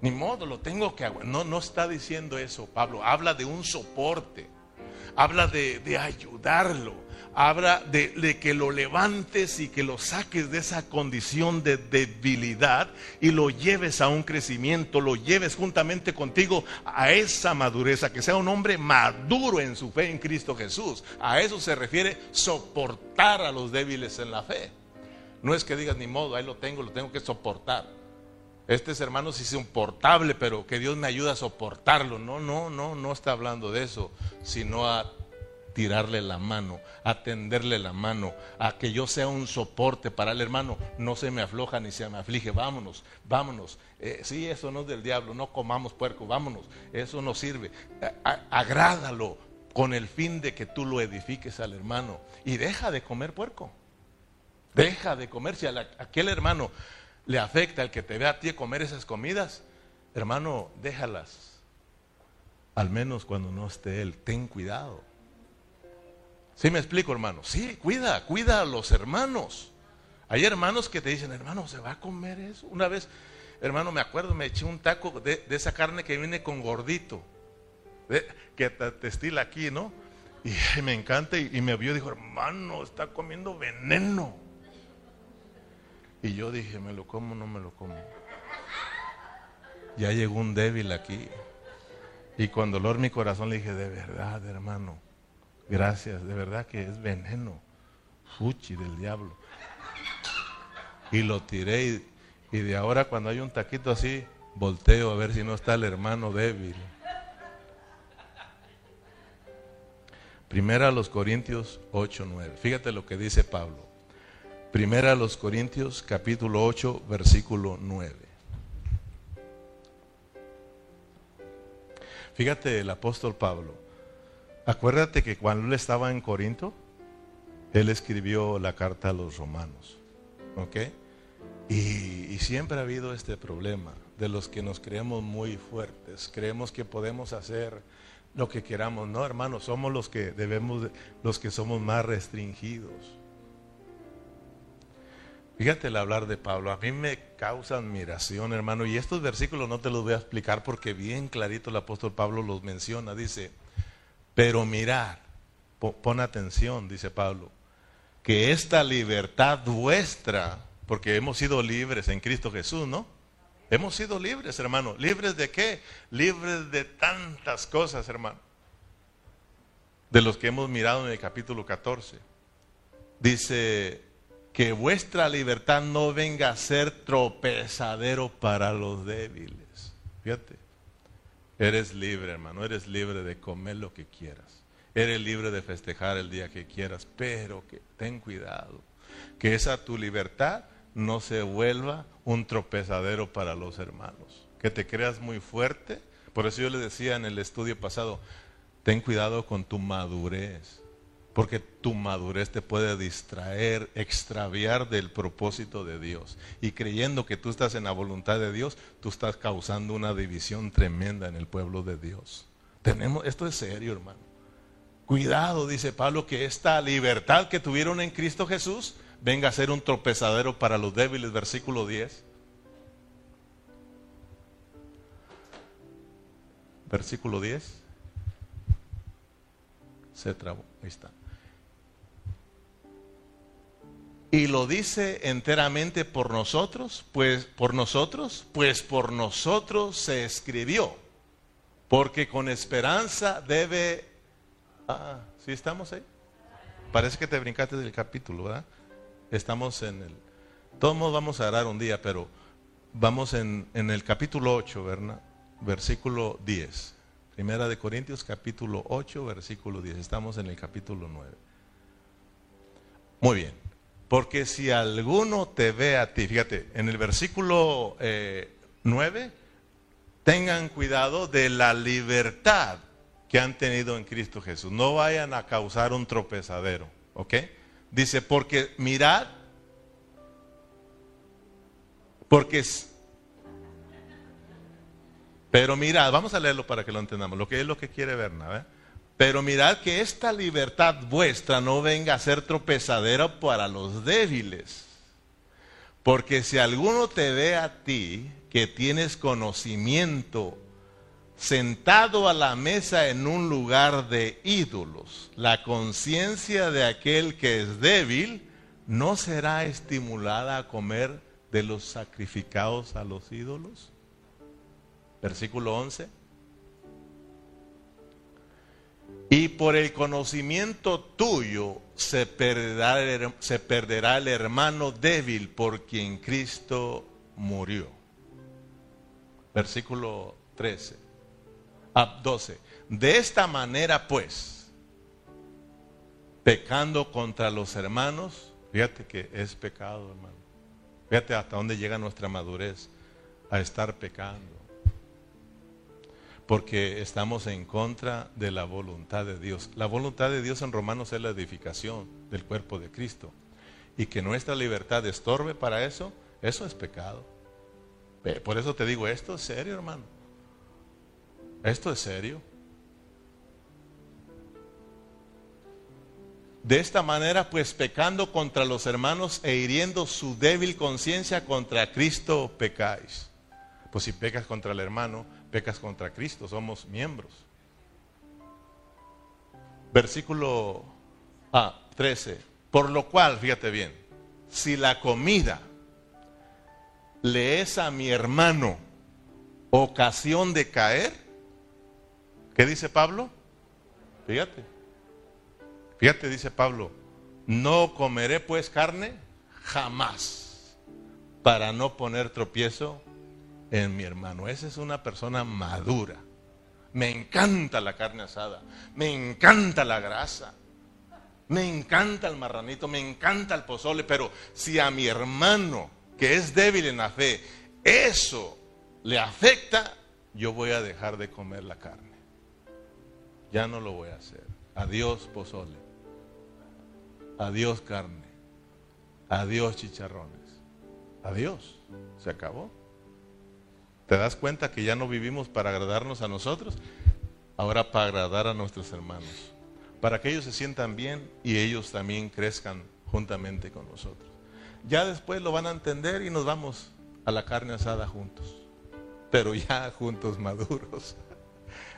Ni modo, lo tengo que aguantar. No, no está diciendo eso, Pablo. Habla de un soporte. Habla de ayudarlo habla de, que lo levantes y que lo saques de esa condición de debilidad y lo lleves a un crecimiento, lo lleves juntamente contigo a esa madurez, a que sea un hombre maduro en su fe en Cristo Jesús. A eso se refiere soportar a los débiles en la fe. No es que digas ni modo, ahí lo tengo, lo tengo que soportar. Este es hermano es insoportable, pero que Dios me ayude a soportarlo. No, no, no, no está hablando de eso, sino a tirarle la mano, a tenderle la mano, a que yo sea un soporte para el hermano. No se me afloja ni se me aflige. Vámonos, vámonos. Eh, sí, eso no es del diablo. No comamos puerco. Vámonos. Eso no sirve. agrádalo con el fin de que tú lo edifiques al hermano. Y deja de comer puerco. Deja de comer. Si a, aquel hermano le afecta el que te vea a ti comer esas comidas, hermano, déjalas. Al menos cuando no esté él, ten cuidado. ¿Sí me explico, hermano? Sí, cuida, cuida a los hermanos. Hay hermanos que te dicen, hermano, ¿se va a comer eso? Una vez, hermano, me acuerdo, me eché un taco de, esa carne que viene con gordito, que te, estila aquí, ¿no? Y me encanta y, me vio y dijo, hermano, está comiendo veneno. Y yo dije, ¿me lo como o no me lo como? Ya llegó un débil aquí. Y con dolor mi corazón le dije, de verdad, hermano, Gracias, de verdad que es veneno. fuchi del diablo. Y lo tiré y, de ahora cuando hay un taquito así, volteo a ver si no está el hermano débil. Primera a los Corintios 8, 9. Fíjate lo que dice Pablo. Primera a los Corintios capítulo 8, versículo 9. Fíjate el apóstol Pablo. Acuérdate que cuando él estaba en Corinto, él escribió la carta a los romanos. ¿Ok? Y, siempre ha habido este problema de los que nos creemos muy fuertes. Creemos que podemos hacer lo que queramos. No, hermanos, somos los que debemos, los que somos más restringidos. Fíjate el hablar de Pablo, a mí me causa admiración, hermano, y estos versículos no te los voy a explicar porque bien clarito el apóstol Pablo los menciona. Dice, pero mirar, pon atención, dice Pablo, que esta libertad vuestra, porque hemos sido libres en Cristo Jesús, ¿no? Hemos sido libres, hermano. ¿Libres de qué? Libres de tantas cosas, hermano. De los que hemos mirado en el capítulo 14. Dice que vuestra libertad no venga a ser tropezadero para los débiles. Fíjate. Eres libre, hermano. Eres libre de comer lo que quieras. Eres libre de festejar el día que quieras. Pero que ten cuidado. Que esa tu libertad no se vuelva un tropezadero para los hermanos. Que te creas muy fuerte. Por eso yo le decía en el estudio pasado, ten cuidado con tu madurez. Porque tu madurez te puede distraer, extraviar del propósito de Dios. Y creyendo que tú estás en la voluntad de Dios, tú estás causando una división tremenda en el pueblo de Dios. Tenemos, esto es serio, hermano. Cuidado, dice Pablo, que esta libertad que tuvieron en Cristo Jesús venga a ser un tropezadero para los débiles, versículo 10. Versículo 10. Se trabó, ahí está. Y lo dice enteramente por nosotros, pues por nosotros, pues por nosotros se escribió, porque con esperanza debe... Ah, ¿sí estamos ahí? Parece que te brincaste del capítulo, ¿verdad? Estamos en el... Todos vamos a orar un día, pero vamos en, en el capítulo 8, ¿verdad? Versículo 10. Primera de Corintios, capítulo 8, versículo 10. Estamos en el capítulo 9. Muy bien. Porque si alguno te ve a ti, fíjate, en el versículo 9, eh, tengan cuidado de la libertad que han tenido en Cristo Jesús. No vayan a causar un tropezadero, ¿ok? Dice, porque mirad, porque es... Pero mirad, vamos a leerlo para que lo entendamos, lo que es lo que quiere ver, ¿no? Pero mirad que esta libertad vuestra no venga a ser tropezadera para los débiles. Porque si alguno te ve a ti que tienes conocimiento sentado a la mesa en un lugar de ídolos, la conciencia de aquel que es débil no será estimulada a comer de los sacrificados a los ídolos. Versículo 11. Y por el conocimiento tuyo se perderá, el hermano débil por quien Cristo murió. Versículo 13. 12. De esta manera pues, pecando contra los hermanos, fíjate que es pecado, hermano. Fíjate hasta dónde llega nuestra madurez a estar pecando. Porque estamos en contra de la voluntad de Dios. La voluntad de Dios en Romanos es la edificación del cuerpo de Cristo. Y que nuestra libertad estorbe para eso, eso es pecado. Por eso te digo, esto es serio, hermano. ¿Esto es serio? De esta manera, pues pecando contra los hermanos e hiriendo su débil conciencia contra Cristo, pecáis. Pues si pecas contra el hermano, pecas contra Cristo, somos miembros. Versículo ah, 13. Por lo cual, fíjate bien, si la comida le es a mi hermano ocasión de caer, ¿Qué dice Pablo? Fíjate. Fíjate, dice Pablo, No comeré pues carne jamás para no poner tropiezo en mi hermano. Esa es una persona madura. Me encanta la carne asada, me encanta la grasa, me encanta el marranito, me encanta el pozole, pero si a mi hermano que es débil en la fe, eso le afecta, yo voy a dejar de comer la carne. Ya no lo voy a hacer. Adiós pozole. Adiós carne. Adiós chicharrones. Adiós. Se acabó. ¿Te das cuenta que ya no vivimos para agradarnos a nosotros? Ahora para agradar a nuestros hermanos. Para que ellos se sientan bien y ellos también crezcan juntamente con nosotros. Ya después lo van a entender y nos vamos a la carne asada juntos. Pero ya <laughs> juntos maduros.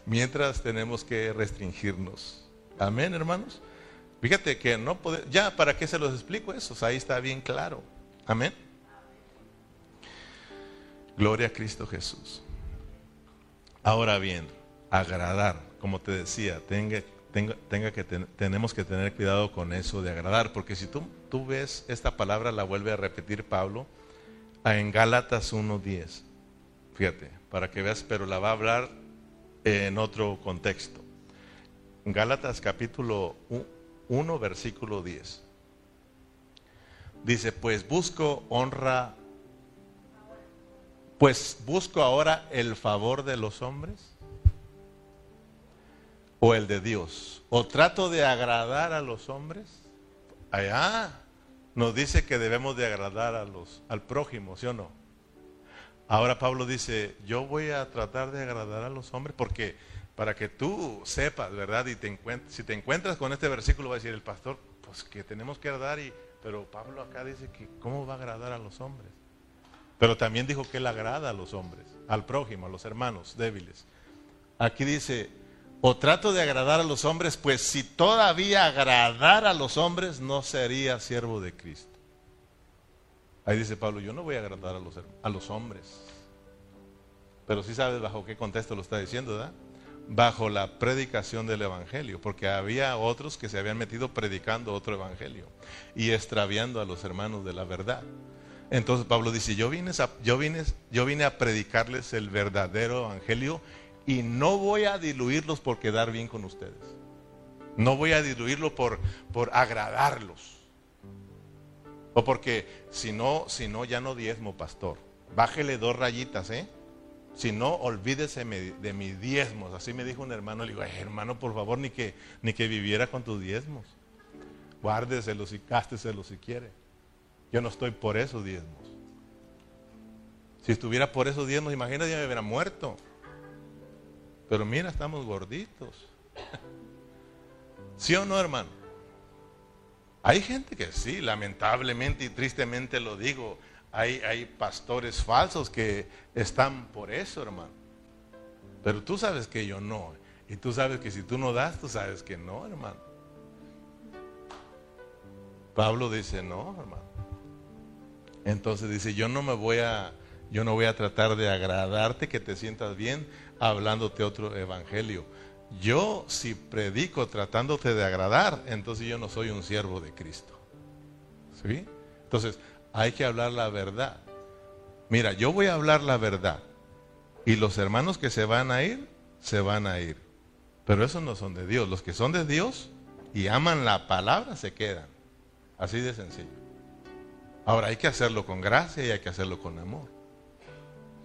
Mientras tenemos que restringirnos. Amén, hermanos. Fíjate que no puede, ya, ¿para qué se los explico eso? ahí está bien claro. Amén. Gloria a Cristo Jesús. Ahora bien, agradar, como te decía, tenga, que tenemos que tener cuidado con eso de agradar, porque si tú, tú ves esta palabra, la vuelve a repetir Pablo en Gálatas 1.10. Fíjate, para que veas, pero la va a hablar en otro contexto. Gálatas capítulo 1, versículo 10. Dice, pues busco honra, pues busco ahora el favor de los hombres o el de Dios. O trato de agradar a los hombres. Allá nos dice que debemos de agradar a los, al prójimo, ¿sí o no? Ahora Pablo dice, yo voy a tratar de agradar a los hombres porque para que tú sepas, ¿verdad? Y te si te encuentras con este versículo va a decir el pastor, pues que tenemos que agradar y pero Pablo acá dice que cómo va a agradar a los hombres. Pero también dijo que él agrada a los hombres, al prójimo, a los hermanos débiles. Aquí dice, o trato de agradar a los hombres, pues si todavía agradar a los hombres, no sería siervo de Cristo. Ahí dice Pablo, yo no voy a agradar a los, a los hombres. Pero sí sabes bajo qué contexto lo está diciendo, ¿verdad? Bajo la predicación del Evangelio, porque había otros que se habían metido predicando otro Evangelio y extraviando a los hermanos de la verdad. Entonces Pablo dice, yo vine, a, yo, vine, a predicarles el verdadero Evangelio y no voy a diluirlos por quedar bien con ustedes. No voy a diluirlo por, agradarlos. O porque si no, si no, ya no diezmo, pastor. Bájele dos rayitas, ¿eh? Si no, olvídese de mis diezmos. Así me dijo un hermano. Le digo, hermano, por favor, ni que, ni que viviera con tus diezmos. Guárdeselos y cásteselos si quiere. Yo no estoy por esos diezmos. Si estuviera por esos diezmos, imagínate, ya me hubiera muerto. Pero mira, estamos gorditos. ¿Sí o no, hermano? Hay gente que sí, lamentablemente y tristemente lo digo, hay, hay pastores falsos que están por eso, hermano. Pero tú sabes que yo no. Y tú sabes que si tú no das, tú sabes que no, hermano. Pablo dice, no, hermano. Entonces dice, yo no me voy a, yo no voy a tratar de agradarte, que te sientas bien, hablándote otro evangelio. Yo si predico tratándote de agradar, entonces yo no soy un siervo de Cristo. ¿Sí? Entonces hay que hablar la verdad. Mira, yo voy a hablar la verdad. Y los hermanos que se van a ir, se van a ir. Pero esos no son de Dios. Los que son de Dios y aman la palabra se quedan. Así de sencillo. Ahora hay que hacerlo con gracia y hay que hacerlo con amor.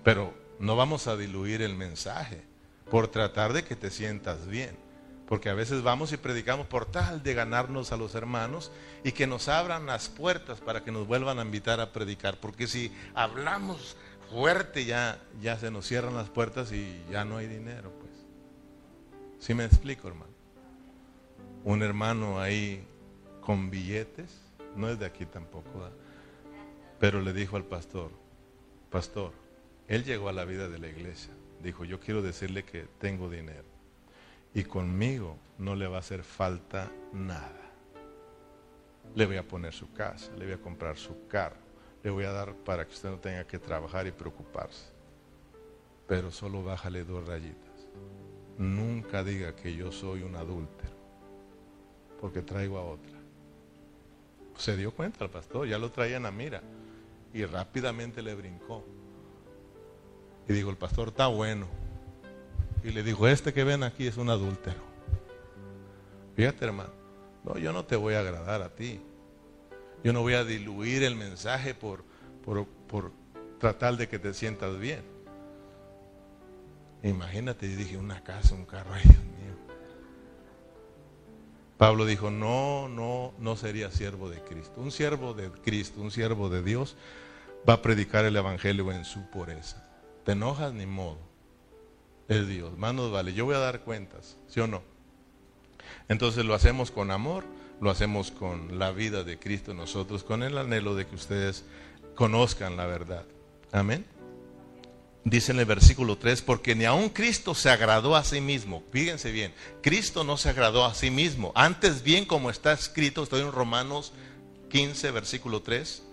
Pero no vamos a diluir el mensaje por tratar de que te sientas bien. Porque a veces vamos y predicamos por tal de ganarnos a los hermanos y que nos abran las puertas para que nos vuelvan a invitar a predicar. Porque si hablamos fuerte ya, ya se nos cierran las puertas y ya no hay dinero. Pues. ¿Sí me explico, hermano? Un hermano ahí con billetes, no es de aquí tampoco, pero le dijo al pastor, pastor, él llegó a la vida de la iglesia. Dijo, yo quiero decirle que tengo dinero. Y conmigo no le va a hacer falta nada. Le voy a poner su casa, le voy a comprar su carro, le voy a dar para que usted no tenga que trabajar y preocuparse. Pero solo bájale dos rayitas. Nunca diga que yo soy un adúltero, porque traigo a otra. Se dio cuenta el pastor, ya lo traían a mira. Y rápidamente le brincó. Y dijo, el pastor está bueno. Y le dijo, este que ven aquí es un adúltero. Fíjate hermano, no, yo no te voy a agradar a ti. Yo no voy a diluir el mensaje por, por, por tratar de que te sientas bien. Imagínate, yo dije, una casa, un carro, <laughs> ay Dios mío. Pablo dijo, no, no, no sería siervo de Cristo. Un siervo de Cristo, un siervo de Dios, va a predicar el Evangelio en su pureza. Te enojas ni modo. Es Dios. Más nos vale. Yo voy a dar cuentas, ¿sí o no? Entonces lo hacemos con amor, lo hacemos con la vida de Cristo nosotros, con el anhelo de que ustedes conozcan la verdad. Amén. Dice en el versículo 3, porque ni aun Cristo se agradó a sí mismo. Fíjense bien, Cristo no se agradó a sí mismo. Antes bien, como está escrito, estoy en Romanos 15, versículo 3,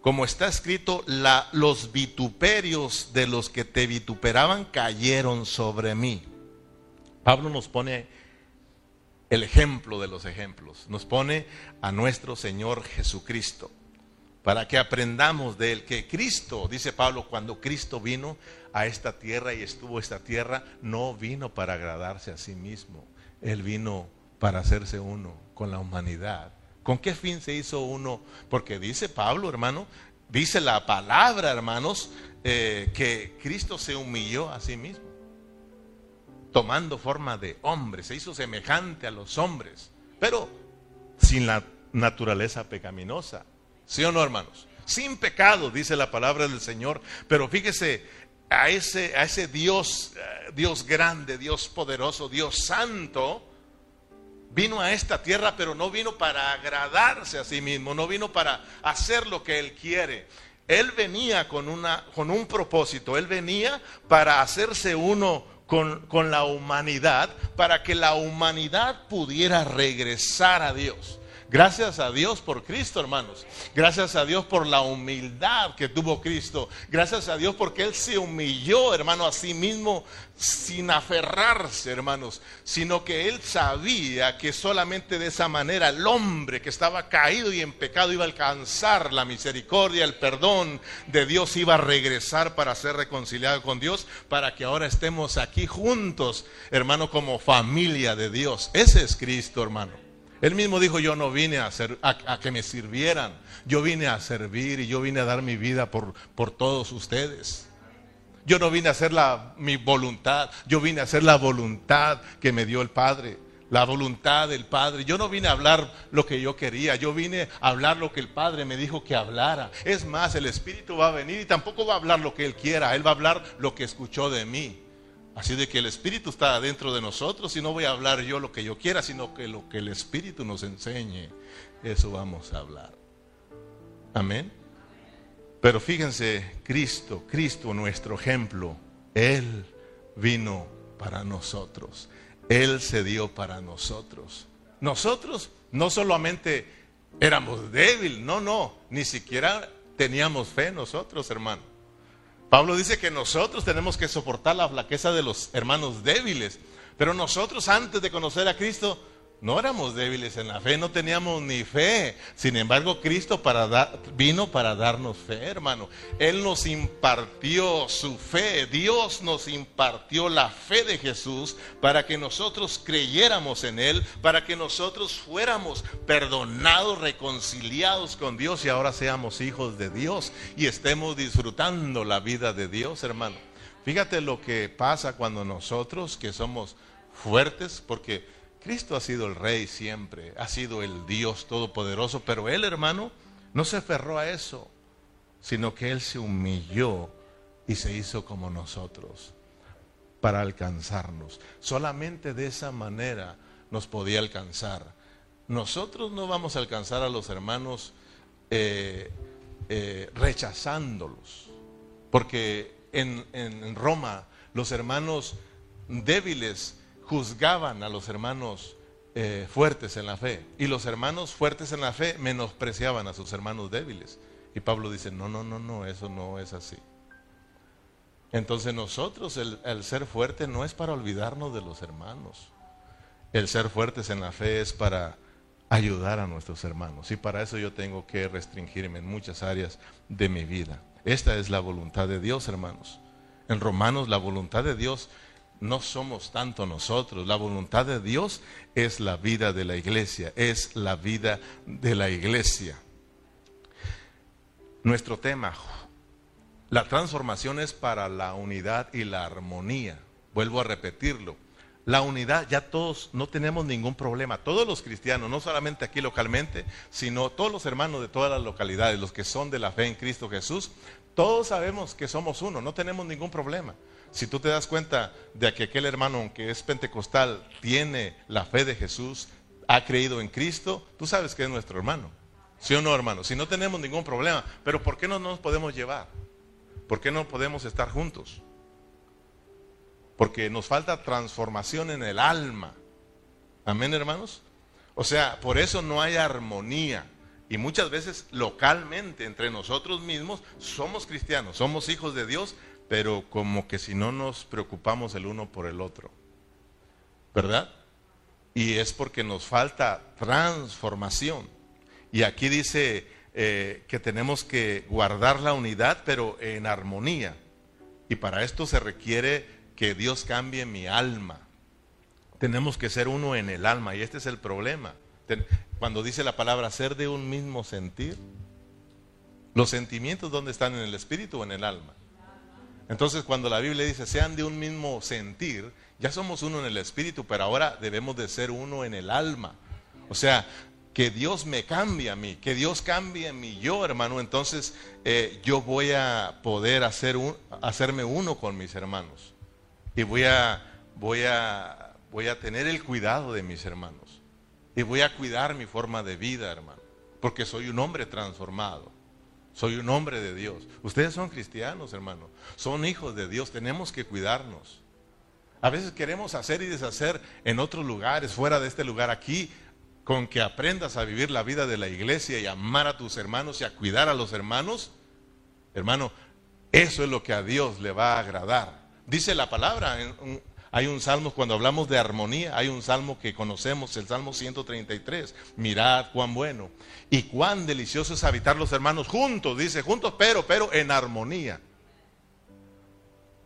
como está escrito, los vituperios de los que te vituperaban cayeron sobre mí. Pablo nos pone el ejemplo de los ejemplos, nos pone a nuestro Señor Jesucristo, para que aprendamos de él que Cristo, dice Pablo, cuando Cristo vino a esta tierra y estuvo esta tierra, no vino para agradarse a sí mismo, él vino para hacerse uno con la humanidad ¿Con qué fin se hizo uno? Porque dice Pablo, hermano, dice la palabra, hermanos, eh, que Cristo se humilló a sí mismo, tomando forma de hombre, se hizo semejante a los hombres, pero sin la naturaleza pecaminosa. ¿Sí o no, hermanos? Sin pecado, dice la palabra del Señor. Pero fíjese, a ese, a ese Dios, eh, Dios grande, Dios poderoso, Dios santo, Vino a esta tierra, pero no vino para agradarse a sí mismo, no vino para hacer lo que él quiere. Él venía con, una, con un propósito, él venía para hacerse uno con, con la humanidad, para que la humanidad pudiera regresar a Dios. Gracias a Dios por Cristo, hermanos. Gracias a Dios por la humildad que tuvo Cristo. Gracias a Dios porque Él se humilló, hermano, a sí mismo sin aferrarse, hermanos, sino que Él sabía que solamente de esa manera el hombre que estaba caído y en pecado iba a alcanzar la misericordia, el perdón de Dios, iba a regresar para ser reconciliado con Dios, para que ahora estemos aquí juntos, hermano, como familia de Dios. Ese es Cristo, hermano. Él mismo dijo, yo no vine a, hacer, a, que me sirvieran, yo vine a servir y yo vine a dar mi vida por, por todos ustedes. Yo no vine a hacer la, mi voluntad, yo vine a hacer la voluntad que me dio el Padre, la voluntad del Padre. Yo no vine a hablar lo que yo quería, yo vine a hablar lo que el Padre me dijo que hablara. Es más, el Espíritu va a venir y tampoco va a hablar lo que Él quiera, Él va a hablar lo que escuchó de mí. Así de que el Espíritu está dentro de nosotros y no voy a hablar yo lo que yo quiera, sino que lo que el Espíritu nos enseñe, eso vamos a hablar. Amén. Pero fíjense, Cristo, Cristo nuestro ejemplo, Él vino para nosotros. Él se dio para nosotros. Nosotros no solamente éramos débiles, no, no, ni siquiera teníamos fe nosotros, hermano. Pablo dice que nosotros tenemos que soportar la flaqueza de los hermanos débiles. Pero nosotros antes de conocer a Cristo no éramos débiles en la fe, no teníamos ni fe. Sin embargo, Cristo vino para darnos fe, hermano. Él nos impartió su fe. Dios nos impartió la fe de Jesús para que nosotros creyéramos en Él, para que nosotros fuéramos perdonados, reconciliados con Dios y ahora seamos hijos de Dios y estemos disfrutando la vida de Dios, hermano. Fíjate lo que pasa cuando nosotros que somos fuertes, porque Cristo ha sido el rey siempre, ha sido el Dios todopoderoso, pero él, hermano, no se aferró a eso, sino que él se humilló y se hizo como nosotros para alcanzarnos. Solamente de esa manera nos podía alcanzar. Nosotros no vamos a alcanzar a los hermanos eh, eh, rechazándolos, porque en, en Roma los hermanos débiles juzgaban a los hermanos eh, fuertes en la fe y los hermanos fuertes en la fe menospreciaban a sus hermanos débiles. Y Pablo dice, no, no, no, no, eso no es así. Entonces nosotros, el, el ser fuerte no es para olvidarnos de los hermanos. El ser fuertes en la fe es para ayudar a nuestros hermanos. Y para eso yo tengo que restringirme en muchas áreas de mi vida. Esta es la voluntad de Dios, hermanos. En Romanos la voluntad de Dios no somos tanto nosotros. La voluntad de Dios es la vida de la iglesia, es la vida de la iglesia. Nuestro tema, la transformación es para la unidad y la armonía. Vuelvo a repetirlo. La unidad, ya todos no tenemos ningún problema. Todos los cristianos, no solamente aquí localmente, sino todos los hermanos de todas las localidades, los que son de la fe en Cristo Jesús, todos sabemos que somos uno, no tenemos ningún problema. Si tú te das cuenta de que aquel hermano que es pentecostal tiene la fe de Jesús, ha creído en Cristo, tú sabes que es nuestro hermano. ¿Sí o no, hermano? Si no tenemos ningún problema, pero ¿por qué no nos podemos llevar? ¿Por qué no podemos estar juntos? Porque nos falta transformación en el alma. Amén, hermanos. O sea, por eso no hay armonía. Y muchas veces localmente entre nosotros mismos somos cristianos, somos hijos de Dios, pero como que si no nos preocupamos el uno por el otro. ¿Verdad? Y es porque nos falta transformación. Y aquí dice eh, que tenemos que guardar la unidad, pero en armonía. Y para esto se requiere que Dios cambie mi alma. Tenemos que ser uno en el alma, y este es el problema. Cuando dice la palabra ser de un mismo sentir, los sentimientos, ¿dónde están? ¿En el espíritu o en el alma? Entonces, cuando la Biblia dice sean de un mismo sentir, ya somos uno en el espíritu, pero ahora debemos de ser uno en el alma. O sea, que Dios me cambie a mí, que Dios cambie a mí yo, hermano. Entonces, eh, yo voy a poder hacer un, hacerme uno con mis hermanos. Y voy a, voy, a, voy a tener el cuidado de mis hermanos. Y voy a cuidar mi forma de vida, hermano. Porque soy un hombre transformado. Soy un hombre de Dios. Ustedes son cristianos, hermano. Son hijos de Dios. Tenemos que cuidarnos. A veces queremos hacer y deshacer en otros lugares, fuera de este lugar. Aquí, con que aprendas a vivir la vida de la iglesia y amar a tus hermanos y a cuidar a los hermanos, hermano, eso es lo que a Dios le va a agradar. Dice la palabra en hay un salmo, cuando hablamos de armonía, hay un salmo que conocemos, el Salmo 133. Mirad cuán bueno y cuán delicioso es habitar los hermanos juntos, dice juntos, pero, pero en armonía.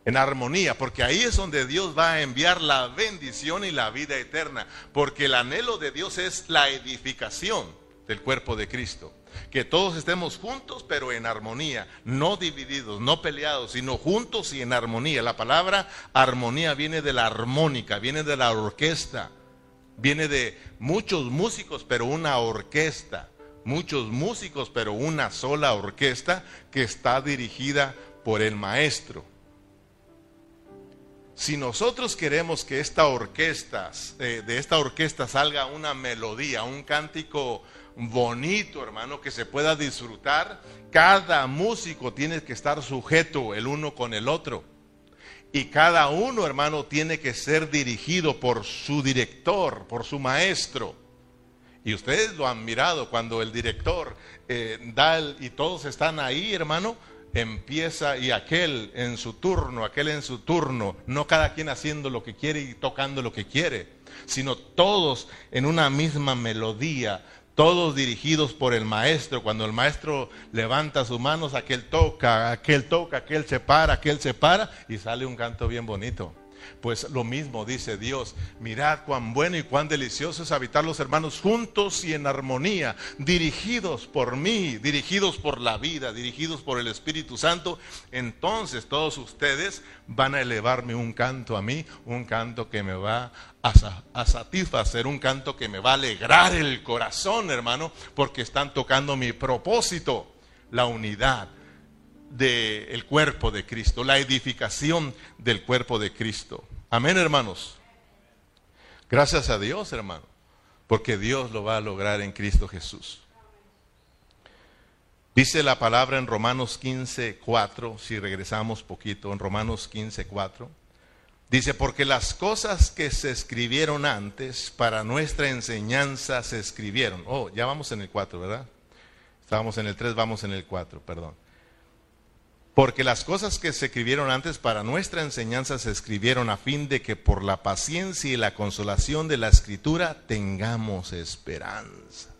En armonía, porque ahí es donde Dios va a enviar la bendición y la vida eterna, porque el anhelo de Dios es la edificación del cuerpo de Cristo que todos estemos juntos, pero en armonía, no divididos, no peleados, sino juntos y en armonía. La palabra armonía viene de la armónica, viene de la orquesta, viene de muchos músicos, pero una orquesta. Muchos músicos, pero una sola orquesta que está dirigida por el maestro. Si nosotros queremos que esta orquesta, eh, de esta orquesta salga una melodía, un cántico bonito, hermano, que se pueda disfrutar, cada músico tiene que estar sujeto el uno con el otro. Y cada uno, hermano, tiene que ser dirigido por su director, por su maestro. Y ustedes lo han mirado cuando el director eh, da y todos están ahí, hermano, empieza y aquel en su turno, aquel en su turno, no cada quien haciendo lo que quiere y tocando lo que quiere, sino todos en una misma melodía, todos dirigidos por el maestro. Cuando el maestro levanta sus manos, aquel toca, aquel toca, aquel se para, aquel se para y sale un canto bien bonito. Pues lo mismo dice Dios, mirad cuán bueno y cuán delicioso es habitar los hermanos juntos y en armonía, dirigidos por mí, dirigidos por la vida, dirigidos por el Espíritu Santo. Entonces todos ustedes van a elevarme un canto a mí, un canto que me va a, satisfacer, un canto que me va a alegrar el corazón, hermano, porque están tocando mi propósito, la unidad del cuerpo de Cristo, la edificación del cuerpo de Cristo. Amén, hermanos. Gracias a Dios, hermano, porque Dios lo va a lograr en Cristo Jesús. Dice la palabra en Romanos 15, 4, si regresamos poquito, en Romanos 15, 4. Dice, porque las cosas que se escribieron antes para nuestra enseñanza se escribieron. Oh, ya vamos en el 4, ¿verdad? Estábamos en el 3, vamos en el 4, perdón Porque las cosas que se escribieron antes para nuestra enseñanza se escribieron a fin de que por la paciencia y la consolación de la escritura tengamos esperanza.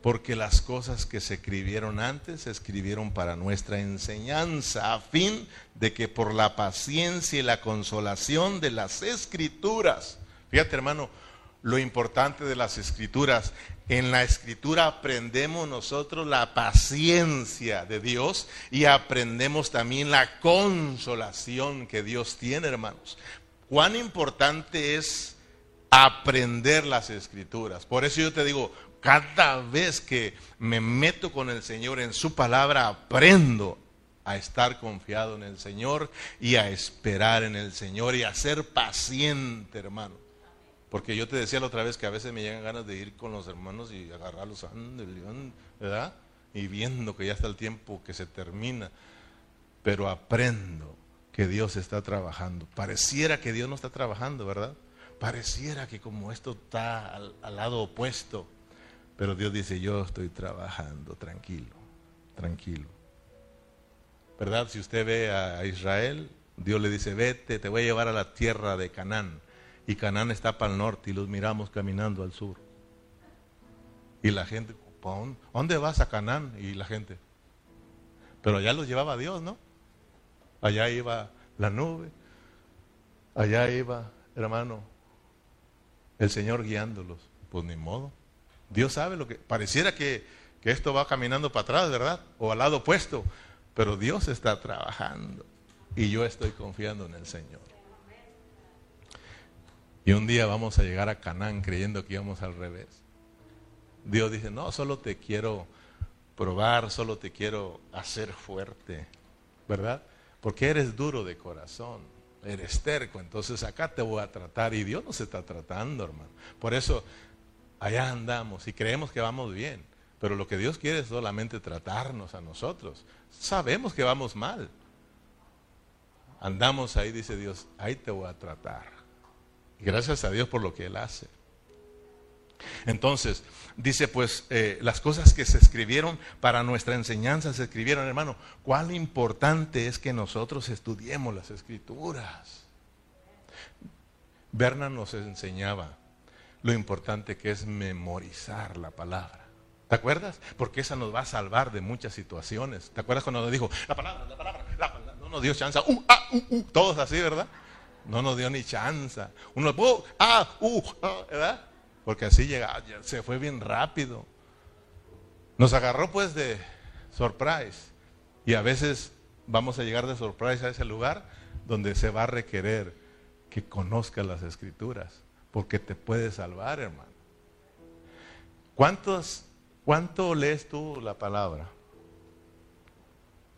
Porque las cosas que se escribieron antes se escribieron para nuestra enseñanza, a fin de que por la paciencia y la consolación de las escrituras, fíjate hermano, lo importante de las escrituras. En la escritura aprendemos nosotros la paciencia de Dios y aprendemos también la consolación que Dios tiene, hermanos. Cuán importante es aprender las escrituras. Por eso yo te digo, cada vez que me meto con el Señor en su palabra, aprendo a estar confiado en el Señor y a esperar en el Señor y a ser paciente, hermano. Porque yo te decía la otra vez que a veces me llegan ganas de ir con los hermanos y agarrarlos, ¿verdad? Y viendo que ya está el tiempo que se termina. Pero aprendo que Dios está trabajando. Pareciera que Dios no está trabajando, ¿verdad? Pareciera que como esto está al, lado opuesto. Pero Dios dice, yo estoy trabajando, tranquilo, tranquilo. ¿Verdad? Si usted ve a Israel, Dios le dice, vete, te voy a llevar a la tierra de Canaán y Canaán está para el norte y los miramos caminando al sur. Y la gente, ¿dónde vas a Canaán? Y la gente, pero allá los llevaba Dios, ¿no? Allá iba la nube, allá iba, hermano, el Señor guiándolos. Pues ni modo. Dios sabe lo que, pareciera que, que esto va caminando para atrás, ¿verdad? O al lado opuesto, pero Dios está trabajando y yo estoy confiando en el Señor. Y un día vamos a llegar a Canaán creyendo que íbamos al revés. Dios dice, no, solo te quiero probar, solo te quiero hacer fuerte, ¿verdad? Porque eres duro de corazón, eres terco, entonces acá te voy a tratar y Dios nos está tratando, hermano. Por eso allá andamos y creemos que vamos bien, pero lo que Dios quiere es solamente tratarnos a nosotros. Sabemos que vamos mal. Andamos ahí, dice Dios, ahí te voy a tratar. Gracias a Dios por lo que Él hace. Entonces, dice pues, eh, las cosas que se escribieron para nuestra enseñanza se escribieron, hermano. Cuán importante es que nosotros estudiemos las escrituras. Berna nos enseñaba lo importante que es memorizar la palabra. ¿Te acuerdas? Porque esa nos va a salvar de muchas situaciones. ¿Te acuerdas cuando nos dijo, la palabra, la palabra, la palabra? No nos dio chance, uh, ah, uh, uh, todos así, ¿verdad? No nos dio ni chance. Uno, uh, ah, uh, ah", ¿verdad? Porque así llega, se fue bien rápido. Nos agarró pues de surprise. Y a veces vamos a llegar de surprise a ese lugar donde se va a requerir que conozcas las escrituras. Porque te puede salvar, hermano. ¿Cuántos, ¿Cuánto lees tú la palabra?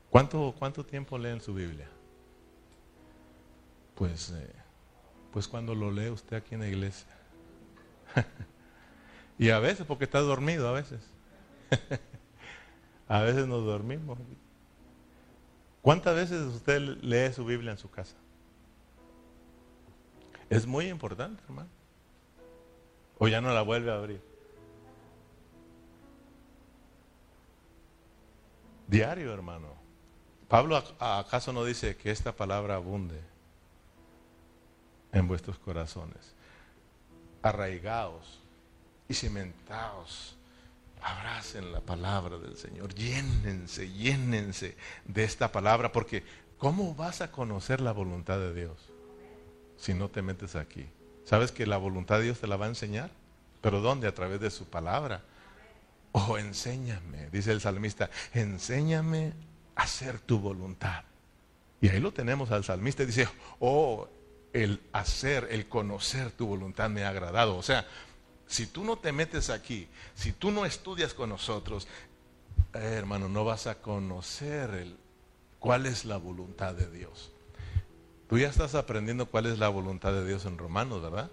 ¿Cuánto, ¿Cuánto tiempo leen su Biblia? Pues, eh, pues cuando lo lee usted aquí en la iglesia. <laughs> y a veces, porque está dormido, a veces. <laughs> a veces nos dormimos. ¿Cuántas veces usted lee su Biblia en su casa? Es muy importante, hermano. O ya no la vuelve a abrir. Diario, hermano. Pablo acaso no dice que esta palabra abunde en vuestros corazones. Arraigaos y cimentaos. Abracen la palabra del Señor. Llénense, llénense de esta palabra. Porque ¿cómo vas a conocer la voluntad de Dios si no te metes aquí? ¿Sabes que la voluntad de Dios te la va a enseñar? ¿Pero dónde? A través de su palabra. Oh, enséñame, dice el salmista, enséñame a hacer tu voluntad. Y ahí lo tenemos al salmista. Dice, oh, el hacer, el conocer tu voluntad me ha agradado. O sea, si tú no te metes aquí, si tú no estudias con nosotros, eh, hermano, no vas a conocer el, cuál es la voluntad de Dios. Tú ya estás aprendiendo cuál es la voluntad de Dios en Romanos, ¿verdad?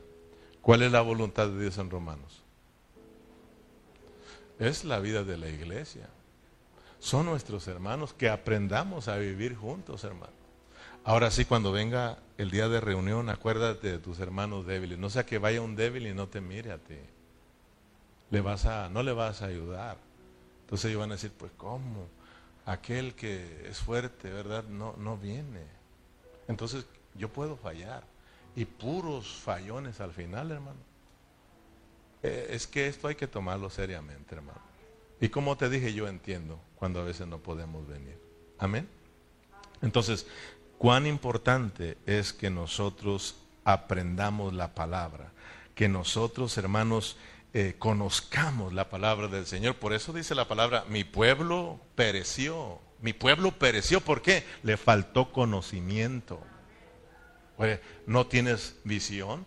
¿Cuál es la voluntad de Dios en Romanos? Es la vida de la iglesia. Son nuestros hermanos, que aprendamos a vivir juntos, hermano. Ahora sí, cuando venga el día de reunión, acuérdate de tus hermanos débiles. No sea que vaya un débil y no te mire a ti. Le vas a, no le vas a ayudar. Entonces ellos van a decir, pues ¿cómo? aquel que es fuerte, ¿verdad? No, no viene. Entonces yo puedo fallar. Y puros fallones al final, hermano. Eh, es que esto hay que tomarlo seriamente, hermano. Y como te dije, yo entiendo cuando a veces no podemos venir. Amén. Entonces, cuán importante es que nosotros aprendamos la palabra, que nosotros, hermanos, eh, conozcamos la palabra del Señor. Por eso dice la palabra, mi pueblo pereció. Mi pueblo pereció, ¿por qué? Le faltó conocimiento. Oye, ¿no tienes visión?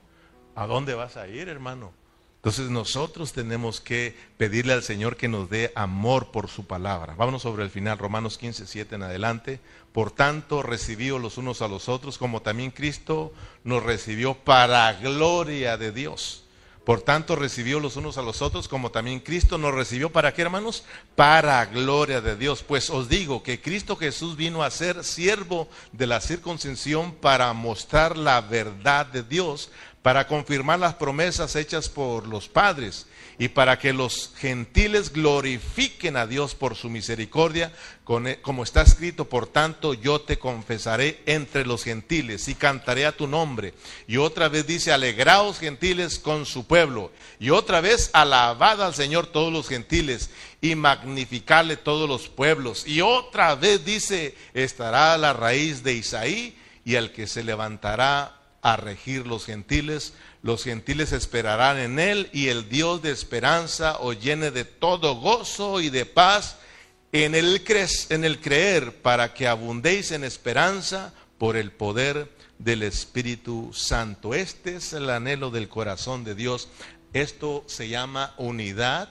¿A dónde vas a ir, hermano? Entonces nosotros tenemos que pedirle al Señor que nos dé amor por su palabra. Vámonos sobre el final, Romanos 15, 7 en adelante. Por tanto, recibió los unos a los otros, como también Cristo nos recibió para gloria de Dios. Por tanto, recibió los unos a los otros, como también Cristo nos recibió. ¿Para qué, hermanos? Para gloria de Dios. Pues os digo que Cristo Jesús vino a ser siervo de la circuncisión para mostrar la verdad de Dios para confirmar las promesas hechas por los padres y para que los gentiles glorifiquen a Dios por su misericordia, e, como está escrito, por tanto yo te confesaré entre los gentiles y cantaré a tu nombre. Y otra vez dice, alegraos gentiles con su pueblo. Y otra vez, alabad al Señor todos los gentiles y magnificarle todos los pueblos. Y otra vez dice, estará la raíz de Isaí y el que se levantará a regir los gentiles. Los gentiles esperarán en él y el Dios de esperanza os llene de todo gozo y de paz en el, en el creer para que abundéis en esperanza por el poder del Espíritu Santo. Este es el anhelo del corazón de Dios. Esto se llama unidad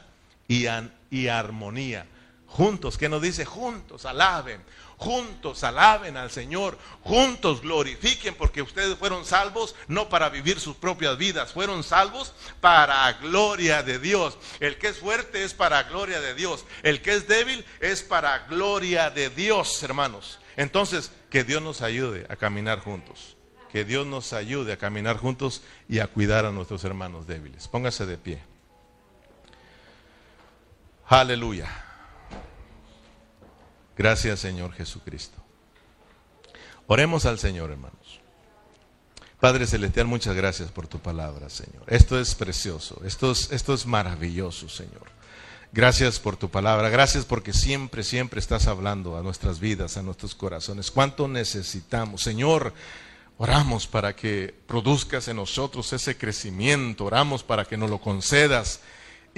y, y armonía. Juntos, ¿qué nos dice? Juntos, alaben juntos alaben al Señor, juntos glorifiquen, porque ustedes fueron salvos no para vivir sus propias vidas, fueron salvos para gloria de Dios. El que es fuerte es para gloria de Dios, el que es débil es para gloria de Dios, hermanos. Entonces, que Dios nos ayude a caminar juntos. Que Dios nos ayude a caminar juntos y a cuidar a nuestros hermanos débiles. Póngase de pie. Aleluya. Gracias Señor Jesucristo. Oremos al Señor, hermanos. Padre Celestial, muchas gracias por tu palabra, Señor. Esto es precioso, esto es, esto es maravilloso, Señor. Gracias por tu palabra, gracias porque siempre, siempre estás hablando a nuestras vidas, a nuestros corazones. ¿Cuánto necesitamos? Señor, oramos para que produzcas en nosotros ese crecimiento, oramos para que nos lo concedas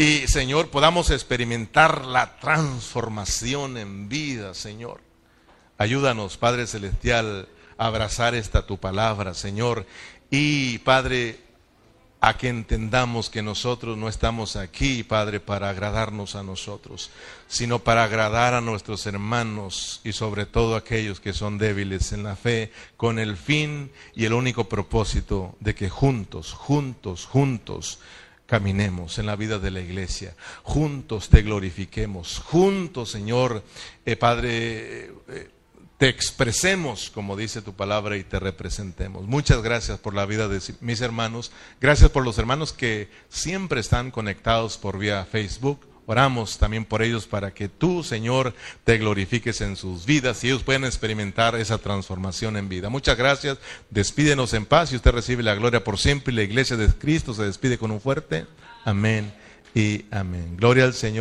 y Señor, podamos experimentar la transformación en vida, Señor. Ayúdanos, Padre Celestial, a abrazar esta tu palabra, Señor. Y Padre, a que entendamos que nosotros no estamos aquí, Padre, para agradarnos a nosotros, sino para agradar a nuestros hermanos y sobre todo a aquellos que son débiles en la fe, con el fin y el único propósito de que juntos, juntos, juntos, caminemos en la vida de la iglesia, juntos te glorifiquemos, juntos, Señor, eh, Padre, eh, te expresemos, como dice tu palabra, y te representemos. Muchas gracias por la vida de mis hermanos, gracias por los hermanos que siempre están conectados por vía Facebook, Oramos también por ellos para que tú, Señor, te glorifiques en sus vidas y ellos puedan experimentar esa transformación en vida. Muchas gracias. Despídenos en paz y usted recibe la gloria por siempre. Y la iglesia de Cristo se despide con un fuerte amén y amén. Gloria al Señor.